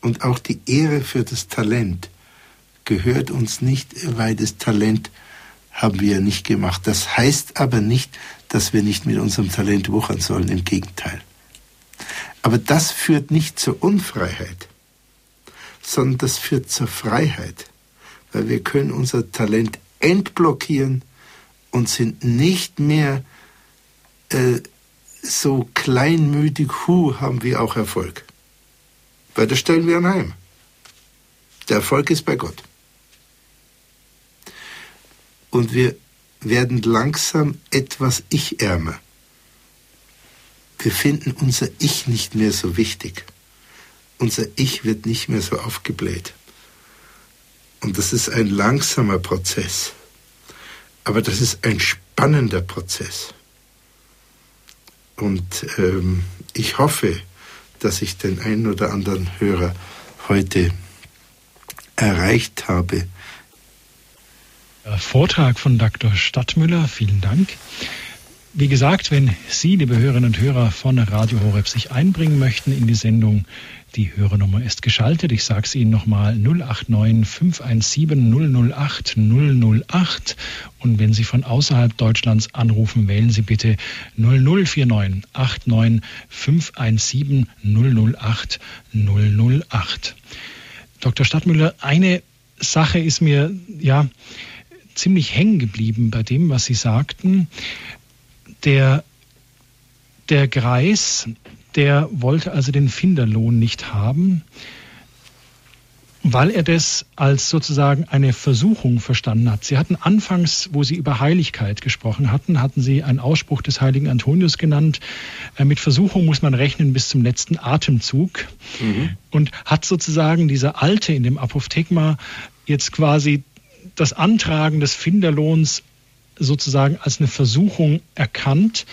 Und auch die Ehre für das Talent gehört uns nicht, weil das Talent haben wir ja nicht gemacht. Das heißt aber nicht, dass wir nicht mit unserem Talent wuchern sollen, im Gegenteil. Aber das führt nicht zur Unfreiheit, sondern das führt zur Freiheit, weil wir können unser Talent entblockieren und sind nicht mehr äh, so kleinmütig, hu, haben wir auch Erfolg. Weil das stellen wir anheim. Der Erfolg ist bei Gott. Und wir werden langsam etwas ich-ärmer wir finden unser Ich nicht mehr so wichtig. Unser Ich wird nicht mehr so aufgebläht. Und das ist ein langsamer Prozess. Aber das ist ein spannender Prozess. Und ähm, ich hoffe, dass ich den einen oder anderen Hörer heute erreicht habe. Vortrag von Dr. Stadtmüller, vielen Dank. Wie gesagt, wenn Sie, liebe Hörerinnen und Hörer von Radio Horeb, sich einbringen möchten in die Sendung, die Hörernummer ist geschaltet. Ich sage es Ihnen nochmal 089 517 008 008. Und wenn Sie von außerhalb Deutschlands anrufen, wählen Sie bitte 0049 89 517 008 008. Dr. Stadtmüller, eine Sache ist mir ja ziemlich hängen geblieben bei dem, was Sie sagten der, der Greis, der wollte also den Finderlohn nicht haben, weil er das als sozusagen eine Versuchung verstanden hat. Sie hatten anfangs, wo Sie über Heiligkeit gesprochen hatten, hatten Sie einen Ausspruch des heiligen Antonius genannt. Äh, mit Versuchung muss man rechnen bis zum letzten Atemzug. Mhm. Und hat sozusagen dieser Alte in dem Apophthegma jetzt quasi das Antragen des Finderlohns sozusagen als eine Versuchung erkannt,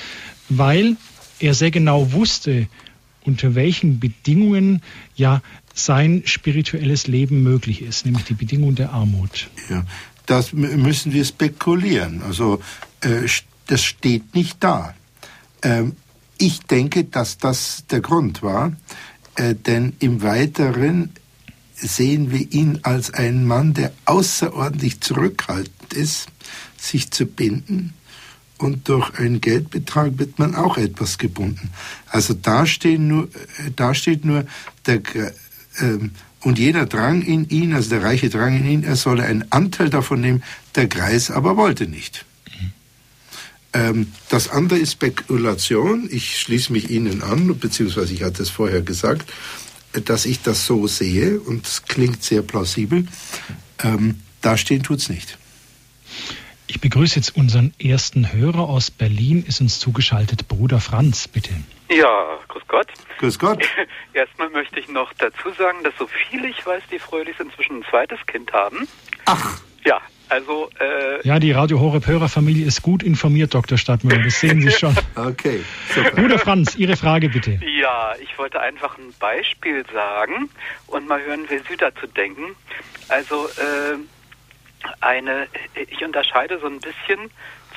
weil er sehr genau wusste, unter welchen Bedingungen ja sein spirituelles Leben möglich ist, nämlich die Bedingung der Armut. Ja, das müssen wir spekulieren. Also äh, das steht nicht da. Ähm, ich denke, dass das der Grund war, äh, denn im Weiteren sehen wir ihn als einen Mann, der außerordentlich zurückhaltend ist, sich zu binden. Und durch einen Geldbetrag wird man auch etwas gebunden. Also da, stehen nur, äh, da steht nur der, ähm, und jeder drang in ihn, also der Reiche drang in ihn, er solle einen Anteil davon nehmen, der Greis aber wollte nicht. Ähm, das andere ist Spekulation. Ich schließe mich Ihnen an, beziehungsweise ich hatte es vorher gesagt, dass ich das so sehe und es klingt sehr plausibel. Ähm, dastehen es nicht. Ich begrüße jetzt unseren ersten Hörer aus Berlin, ist uns zugeschaltet, Bruder Franz, bitte. Ja, grüß Gott. Grüß Gott. Erstmal möchte ich noch dazu sagen, dass so viele ich weiß, die Fröhlichs inzwischen ein zweites Kind haben. Ach. Ja, also. Äh, ja, die Radio Horeb Hörerfamilie ist gut informiert, Dr. Stadtmüller. Das sehen Sie schon. okay. Super. Bruder Franz, Ihre Frage bitte. Ja, ich wollte einfach ein Beispiel sagen und mal hören, wie Sie dazu denken. Also äh, eine, ich unterscheide so ein bisschen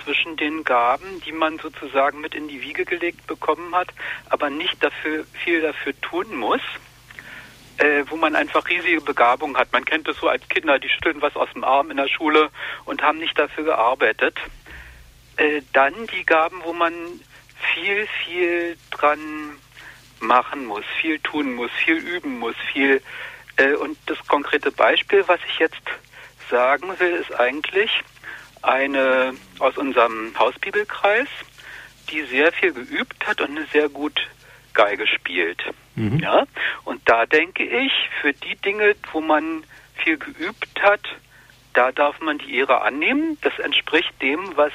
zwischen den Gaben, die man sozusagen mit in die Wiege gelegt bekommen hat, aber nicht dafür viel dafür tun muss äh, wo man einfach riesige Begabung hat. Man kennt es so als Kinder, die schütteln was aus dem Arm in der Schule und haben nicht dafür gearbeitet. Äh, dann die Gaben, wo man viel, viel dran machen muss, viel tun muss, viel üben muss, viel. Äh, und das konkrete Beispiel, was ich jetzt sagen will, ist eigentlich eine aus unserem Hausbibelkreis, die sehr viel geübt hat und eine sehr gut Geige spielt. Mhm. Ja, und da denke ich, für die Dinge, wo man viel geübt hat, da darf man die Ehre annehmen. Das entspricht dem, was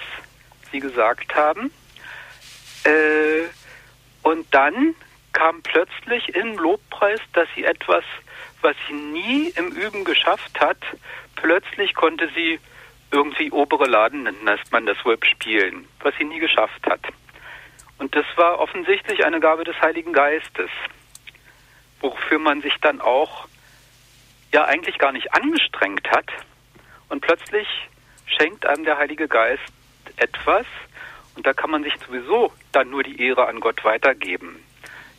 Sie gesagt haben. Äh, und dann kam plötzlich im Lobpreis, dass sie etwas, was sie nie im Üben geschafft hat, plötzlich konnte sie irgendwie obere Laden, nennt man das wohl, spielen, was sie nie geschafft hat. Und das war offensichtlich eine Gabe des Heiligen Geistes wofür man sich dann auch ja eigentlich gar nicht angestrengt hat. Und plötzlich schenkt einem der Heilige Geist etwas und da kann man sich sowieso dann nur die Ehre an Gott weitergeben.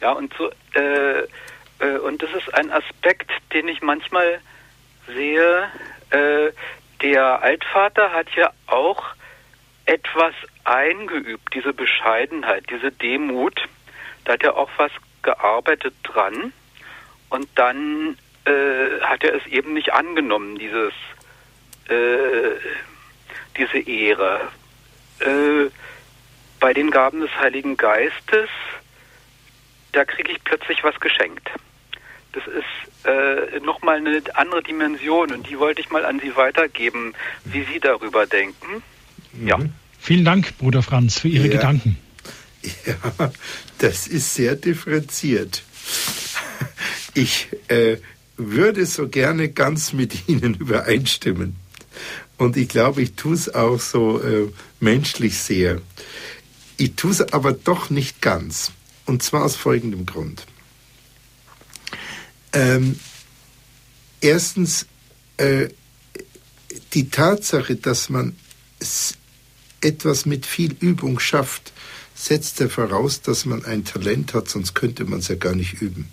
Ja, und so, äh, äh, und das ist ein Aspekt, den ich manchmal sehe. Äh, der Altvater hat ja auch etwas eingeübt, diese Bescheidenheit, diese Demut. Da hat er auch was gearbeitet dran. Und dann äh, hat er es eben nicht angenommen, dieses, äh, diese Ehre. Äh, bei den Gaben des Heiligen Geistes, da kriege ich plötzlich was geschenkt. Das ist äh, nochmal eine andere Dimension und die wollte ich mal an Sie weitergeben, wie Sie darüber denken. Mhm. Ja. Vielen Dank, Bruder Franz, für Ihre ja. Gedanken. Ja, das ist sehr differenziert. Ich äh, würde so gerne ganz mit Ihnen übereinstimmen. Und ich glaube, ich tue es auch so äh, menschlich sehr. Ich tue es aber doch nicht ganz. Und zwar aus folgendem Grund. Ähm, erstens, äh, die Tatsache, dass man etwas mit viel Übung schafft, setzt ja voraus, dass man ein Talent hat, sonst könnte man es ja gar nicht üben.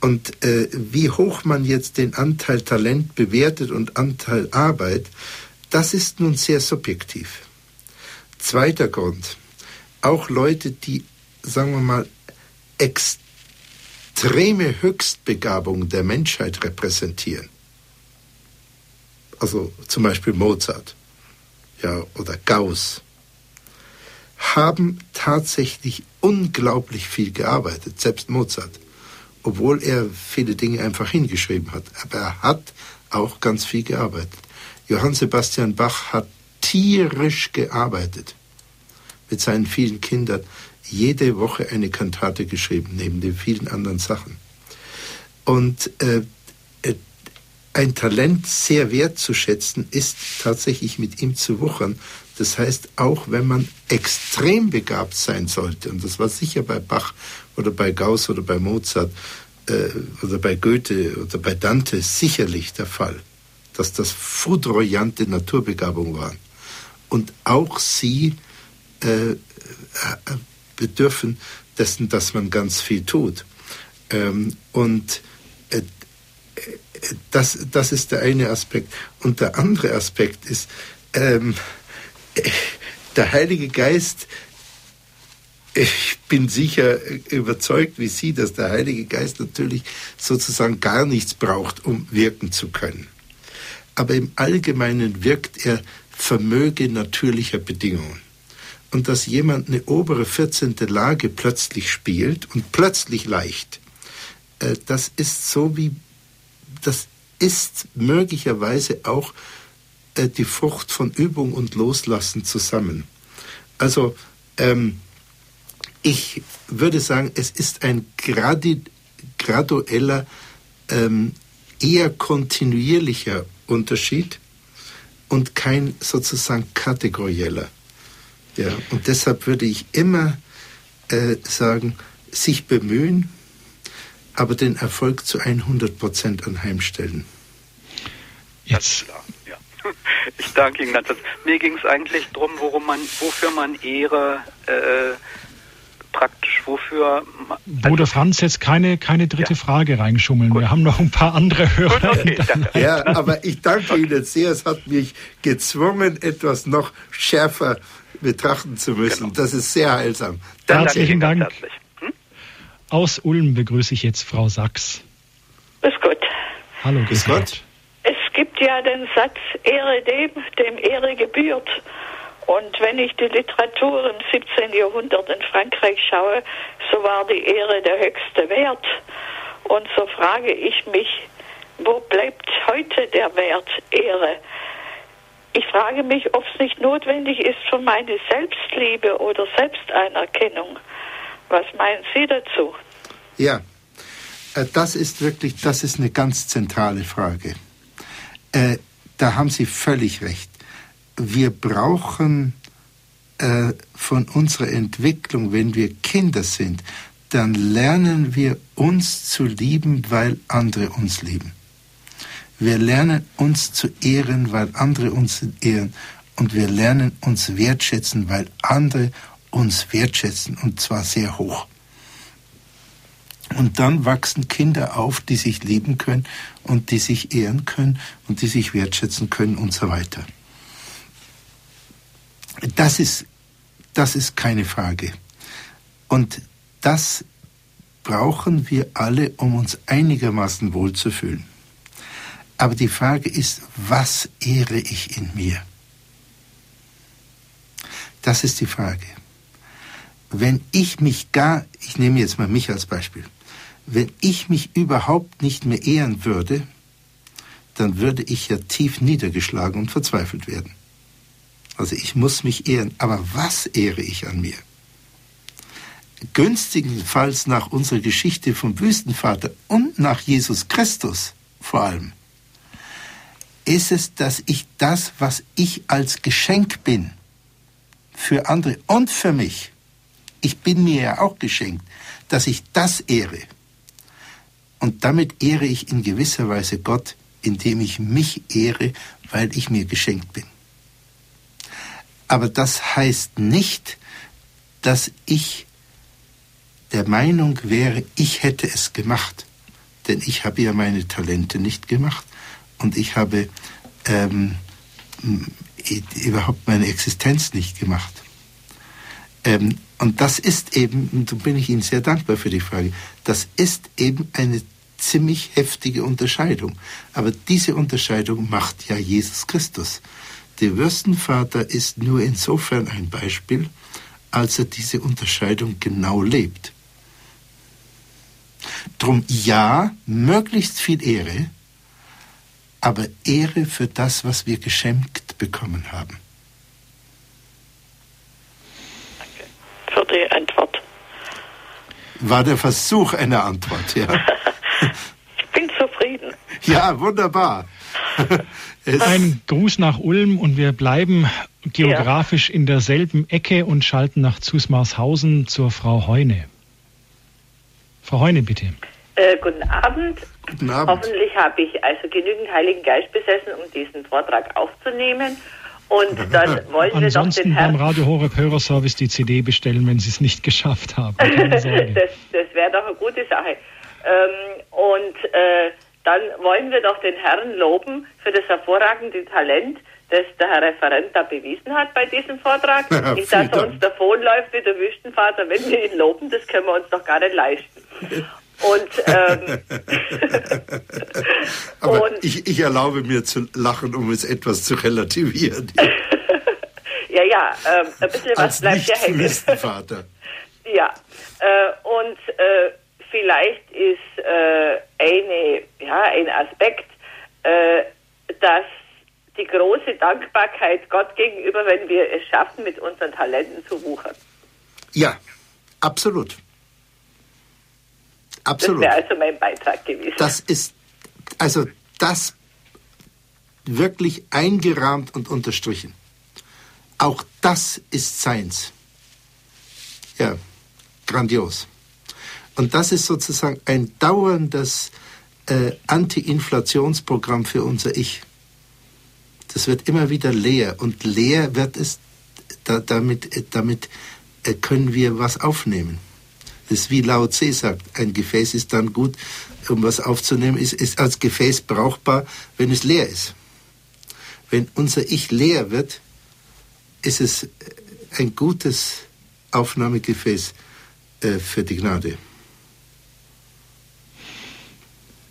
Und äh, wie hoch man jetzt den Anteil Talent bewertet und Anteil Arbeit, das ist nun sehr subjektiv. Zweiter Grund. Auch Leute, die, sagen wir mal, extreme Höchstbegabung der Menschheit repräsentieren. Also zum Beispiel Mozart ja, oder Gauss, haben tatsächlich unglaublich viel gearbeitet, selbst Mozart obwohl er viele Dinge einfach hingeschrieben hat. Aber er hat auch ganz viel gearbeitet. Johann Sebastian Bach hat tierisch gearbeitet mit seinen vielen Kindern. Jede Woche eine Kantate geschrieben, neben den vielen anderen Sachen. Und äh, äh ein Talent sehr wertzuschätzen ist tatsächlich mit ihm zu wuchern, Das heißt, auch wenn man extrem begabt sein sollte, und das war sicher bei Bach oder bei Gauss oder bei Mozart äh, oder bei Goethe oder bei Dante sicherlich der Fall, dass das foudroyante Naturbegabung waren. Und auch sie äh, äh, bedürfen dessen, dass man ganz viel tut. Ähm, und äh, das, das ist der eine Aspekt. Und der andere Aspekt ist, ähm, der Heilige Geist, ich bin sicher überzeugt wie Sie, dass der Heilige Geist natürlich sozusagen gar nichts braucht, um wirken zu können. Aber im Allgemeinen wirkt er Vermöge natürlicher Bedingungen. Und dass jemand eine obere 14. Lage plötzlich spielt und plötzlich leicht, äh, das ist so wie, das ist möglicherweise auch äh, die Frucht von Übung und Loslassen zusammen. Also ähm, ich würde sagen, es ist ein gradi, gradueller, ähm, eher kontinuierlicher Unterschied und kein sozusagen kategorieller. Ja, und deshalb würde ich immer äh, sagen, sich bemühen, aber den Erfolg zu 100 Prozent anheimstellen. Jetzt. Ja. Ich danke Ihnen ganz Mir ging es eigentlich darum, worum man, wofür man Ehre äh, praktisch, wofür. Bruder Franz, jetzt keine, keine dritte ja. Frage reinschummeln. Gut. Wir haben noch ein paar andere Hörer. Gut, okay, ja, aber ich danke okay. Ihnen sehr. Es hat mich gezwungen, etwas noch schärfer betrachten zu müssen. Genau. Das ist sehr heilsam. Dann Herzlichen Dank. Herzlich. Hm? Aus Ulm begrüße ich jetzt Frau Sachs. Grüß Gott. Hallo, grüß Gott. Es gibt ja den Satz, Ehre dem, dem Ehre gebührt. Und wenn ich die Literatur im 17. Jahrhundert in Frankreich schaue, so war die Ehre der höchste Wert. Und so frage ich mich, wo bleibt heute der Wert Ehre? Ich frage mich, ob es nicht notwendig ist für meine Selbstliebe oder Selbsteinerkennung. Was meinen Sie dazu? Ja, äh, das ist wirklich, das ist eine ganz zentrale Frage. Äh, da haben Sie völlig recht wir brauchen äh, von unserer Entwicklung, wenn wir Kinder sind, dann lernen wir uns zu lieben, weil andere uns lieben. Wir lernen uns zu ehren, weil andere uns ehren. Und wir lernen uns wertschätzen, weil andere uns wertschätzen. Und zwar sehr hoch. Und dann wachsen Kinder auf, die sich lieben können und die sich ehren können und die sich wertschätzen können und so weiter. Das ist, das ist keine Frage. Und das brauchen wir alle, um uns einigermaßen wohlzufühlen. Aber die Frage ist, was ehre ich in mir? Das ist die Frage. Wenn ich mich gar, ich nehme jetzt mal mich als Beispiel, wenn ich mich überhaupt nicht mehr ehren würde, dann würde ich ja tief niedergeschlagen und verzweifelt werden. Also ich muss mich ehren. Aber was ehre ich an mir? Günstigenfalls nach unserer Geschichte vom Wüstenvater und nach Jesus Christus vor allem, ist es, dass ich das, was ich als Geschenk bin, für andere und für mich, ich bin mir ja auch geschenkt, dass ich das ehre. Und damit ehre ich in gewisser Weise Gott, indem ich mich ehre, weil ich mir geschenkt bin. Aber das heißt nicht, dass ich der Meinung wäre, ich hätte es gemacht. Denn ich habe ja meine Talente nicht gemacht und ich habe ähm, überhaupt meine Existenz nicht gemacht. Ähm, und das ist eben, und da bin ich Ihnen sehr dankbar für die Frage, das ist eben eine ziemlich heftige Unterscheidung. Aber diese Unterscheidung macht ja Jesus Christus. Der Würstenvater ist nur insofern ein Beispiel, als er diese Unterscheidung genau lebt. Drum ja, möglichst viel Ehre, aber Ehre für das, was wir geschenkt bekommen haben. Danke für die Antwort. War der Versuch einer Antwort, ja? ich bin zufrieden. Ja, wunderbar. Ein Gruß nach Ulm und wir bleiben geografisch ja. in derselben Ecke und schalten nach Zusmarshausen zur Frau Heune. Frau Heune, bitte. Äh, guten Abend. Guten Abend. Hoffentlich habe ich also genügend Heiligen Geist besessen, um diesen Vortrag aufzunehmen. Und dann wollen wir doch den Herrn... beim Radio Horeb Hörerservice die CD bestellen, wenn Sie es nicht geschafft haben. das das wäre doch eine gute Sache. Ähm, und äh, dann wollen wir doch den Herrn loben für das hervorragende Talent, das der Herr Referent da bewiesen hat bei diesem Vortrag. Ja, nicht, dass er uns davonläuft wie der Wüstenvater, wenn wir ihn loben, das können wir uns doch gar nicht leisten. Und, ähm, Aber und, ich, ich erlaube mir zu lachen, um es etwas zu relativieren. ja, ja, ähm, ein bisschen was Als bleibt ja hängen. Vater. ja, äh, und äh, vielleicht ist äh, eine, ja, ein Aspekt, äh, dass die große Dankbarkeit Gott gegenüber, wenn wir es schaffen, mit unseren Talenten zu wuchern. Ja, absolut. Absolut. Das wäre also mein Beitrag gewesen. Das ist, also das wirklich eingerahmt und unterstrichen. Auch das ist Seins. Ja, grandios. Und das ist sozusagen ein dauerndes äh, Anti-Inflationsprogramm für unser Ich. Das wird immer wieder leer und leer wird es, da, damit, damit äh, können wir was aufnehmen. Das ist wie Lao Tse sagt, ein Gefäß ist dann gut, um was aufzunehmen, ist, ist als Gefäß brauchbar, wenn es leer ist. Wenn unser Ich leer wird, ist es ein gutes Aufnahmegefäß äh, für die Gnade.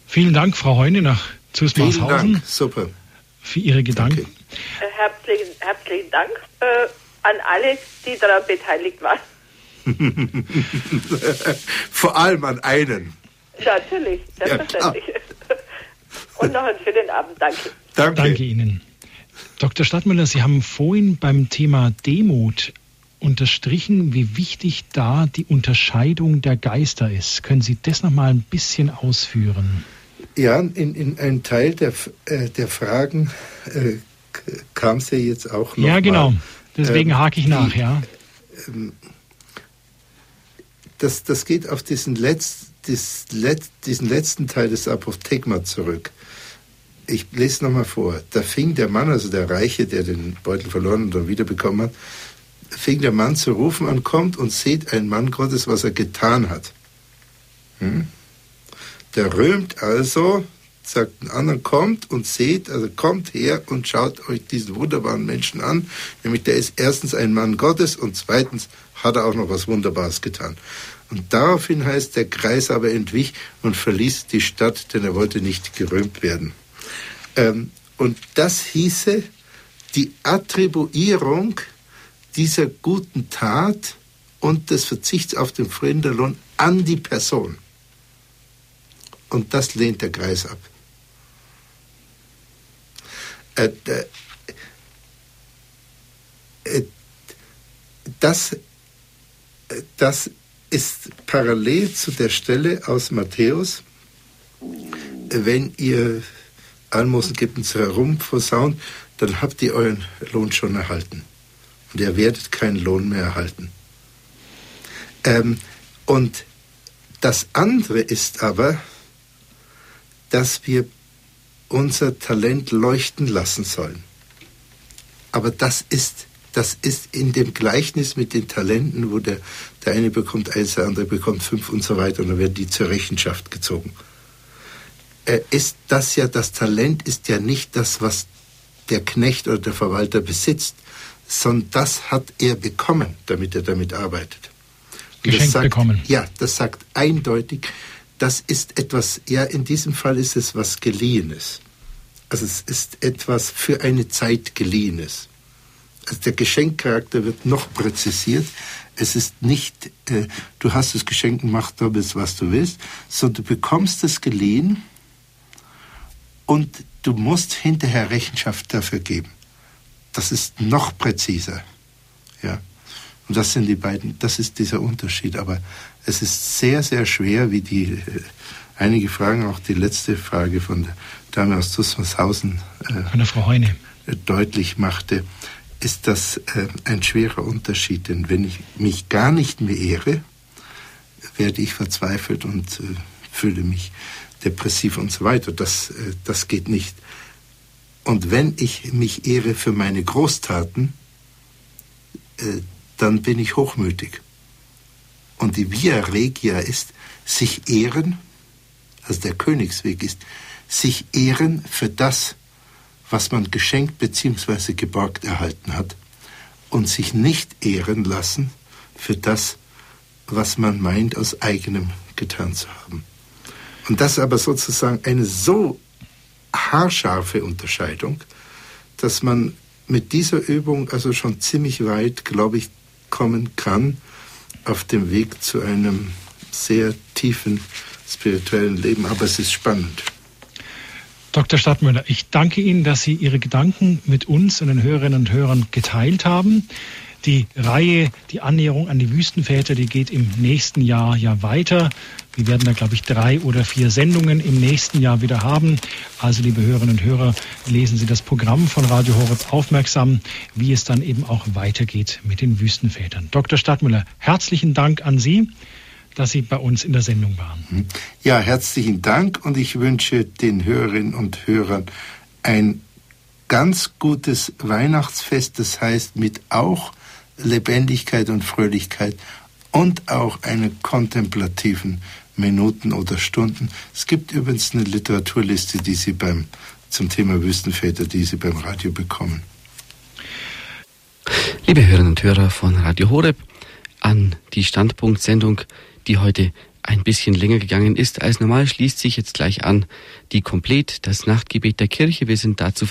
Vielen Dank, Frau Heune, nach Zusmarshausen. Vielen Dank, super. Für Ihre Gedanken. Danke. Äh, herzlichen, herzlichen Dank äh, an alle, die daran beteiligt waren. Vor allem an einen. Natürlich, selbstverständlich. Ja, Und noch einen schönen Abend. Danke. Danke. Danke Ihnen. Dr. Stadtmüller, Sie haben vorhin beim Thema Demut unterstrichen, wie wichtig da die Unterscheidung der Geister ist. Können Sie das noch mal ein bisschen ausführen? Ja, in, in einem Teil der, äh, der Fragen äh, kam es ja jetzt auch noch. Ja, genau. Mal. Deswegen ähm, hake ich nach, die, ja. Ähm, das, das geht auf diesen, Letz, dis, Let, diesen letzten Teil des Apophthegma zurück. Ich lese nochmal vor. Da fing der Mann, also der Reiche, der den Beutel verloren und dann wiederbekommen hat, fing der Mann zu rufen an, kommt und seht ein Mann Gottes, was er getan hat. Hm? Der römt also, sagt ein anderer, kommt und seht, also kommt her und schaut euch diesen wunderbaren Menschen an. Nämlich der ist erstens ein Mann Gottes und zweitens hat er auch noch was Wunderbares getan. Und daraufhin heißt, der Kreis aber entwich und verließ die Stadt, denn er wollte nicht gerühmt werden. Ähm, und das hieße die Attribuierung dieser guten Tat und des Verzichts auf den Fremderlohn an die Person. Und das lehnt der Kreis ab. Äh, äh, äh, das ist parallel zu der Stelle aus Matthäus, wenn ihr Almosen gibt und herumversaunt, dann habt ihr euren Lohn schon erhalten. Und ihr werdet keinen Lohn mehr erhalten. Ähm, und das andere ist aber, dass wir unser Talent leuchten lassen sollen. Aber das ist, das ist in dem Gleichnis mit den Talenten, wo der, der eine bekommt eins, der andere bekommt fünf und so weiter und dann werden die zur Rechenschaft gezogen. Äh, ist das ja, das Talent ist ja nicht das, was der Knecht oder der Verwalter besitzt, sondern das hat er bekommen, damit er damit arbeitet. Geschenkt sagt, bekommen. Ja, das sagt eindeutig, das ist etwas, ja, in diesem Fall ist es was Geliehenes. Also es ist etwas für eine Zeit Geliehenes. Also der Geschenkcharakter wird noch präzisiert. Es ist nicht, äh, du hast das Geschenk und mach damit, was du willst, sondern du bekommst es geliehen und du musst hinterher Rechenschaft dafür geben. Das ist noch präziser. Ja. Und das sind die beiden, das ist dieser Unterschied. Aber es ist sehr, sehr schwer, wie die äh, einige Fragen, auch die letzte Frage von der Dame aus Tussmershausen äh, von der Frau Heune deutlich machte. Ist das äh, ein schwerer Unterschied. Denn wenn ich mich gar nicht mehr ehre, werde ich verzweifelt und äh, fühle mich depressiv und so weiter. Das, äh, das geht nicht. Und wenn ich mich ehre für meine Großtaten, äh, dann bin ich hochmütig. Und die Via Regia ist, sich ehren, also der Königsweg ist, sich ehren für das, was man geschenkt bzw. geborgt erhalten hat und sich nicht ehren lassen für das, was man meint, aus eigenem getan zu haben. Und das ist aber sozusagen eine so haarscharfe Unterscheidung, dass man mit dieser Übung also schon ziemlich weit, glaube ich, kommen kann auf dem Weg zu einem sehr tiefen spirituellen Leben. Aber es ist spannend. Dr. Stadtmüller, ich danke Ihnen, dass Sie Ihre Gedanken mit uns und den Hörerinnen und Hörern geteilt haben. Die Reihe, die Annäherung an die Wüstenväter, die geht im nächsten Jahr ja weiter. Wir werden da, glaube ich, drei oder vier Sendungen im nächsten Jahr wieder haben. Also, liebe Hörerinnen und Hörer, lesen Sie das Programm von Radio Horeb aufmerksam, wie es dann eben auch weitergeht mit den Wüstenvätern. Dr. Stadtmüller, herzlichen Dank an Sie dass Sie bei uns in der Sendung waren. Mhm. Ja, herzlichen Dank und ich wünsche den Hörerinnen und Hörern ein ganz gutes Weihnachtsfest, das heißt mit auch Lebendigkeit und Fröhlichkeit und auch eine kontemplativen Minuten oder Stunden. Es gibt übrigens eine Literaturliste, die Sie beim zum Thema Wüstenväter, die Sie beim Radio bekommen. Liebe Hörerinnen und Hörer von Radio Horeb, an die Standpunktsendung die heute ein bisschen länger gegangen ist als normal, schließt sich jetzt gleich an die Komplett, das Nachtgebet der Kirche. Wir sind dazu verbunden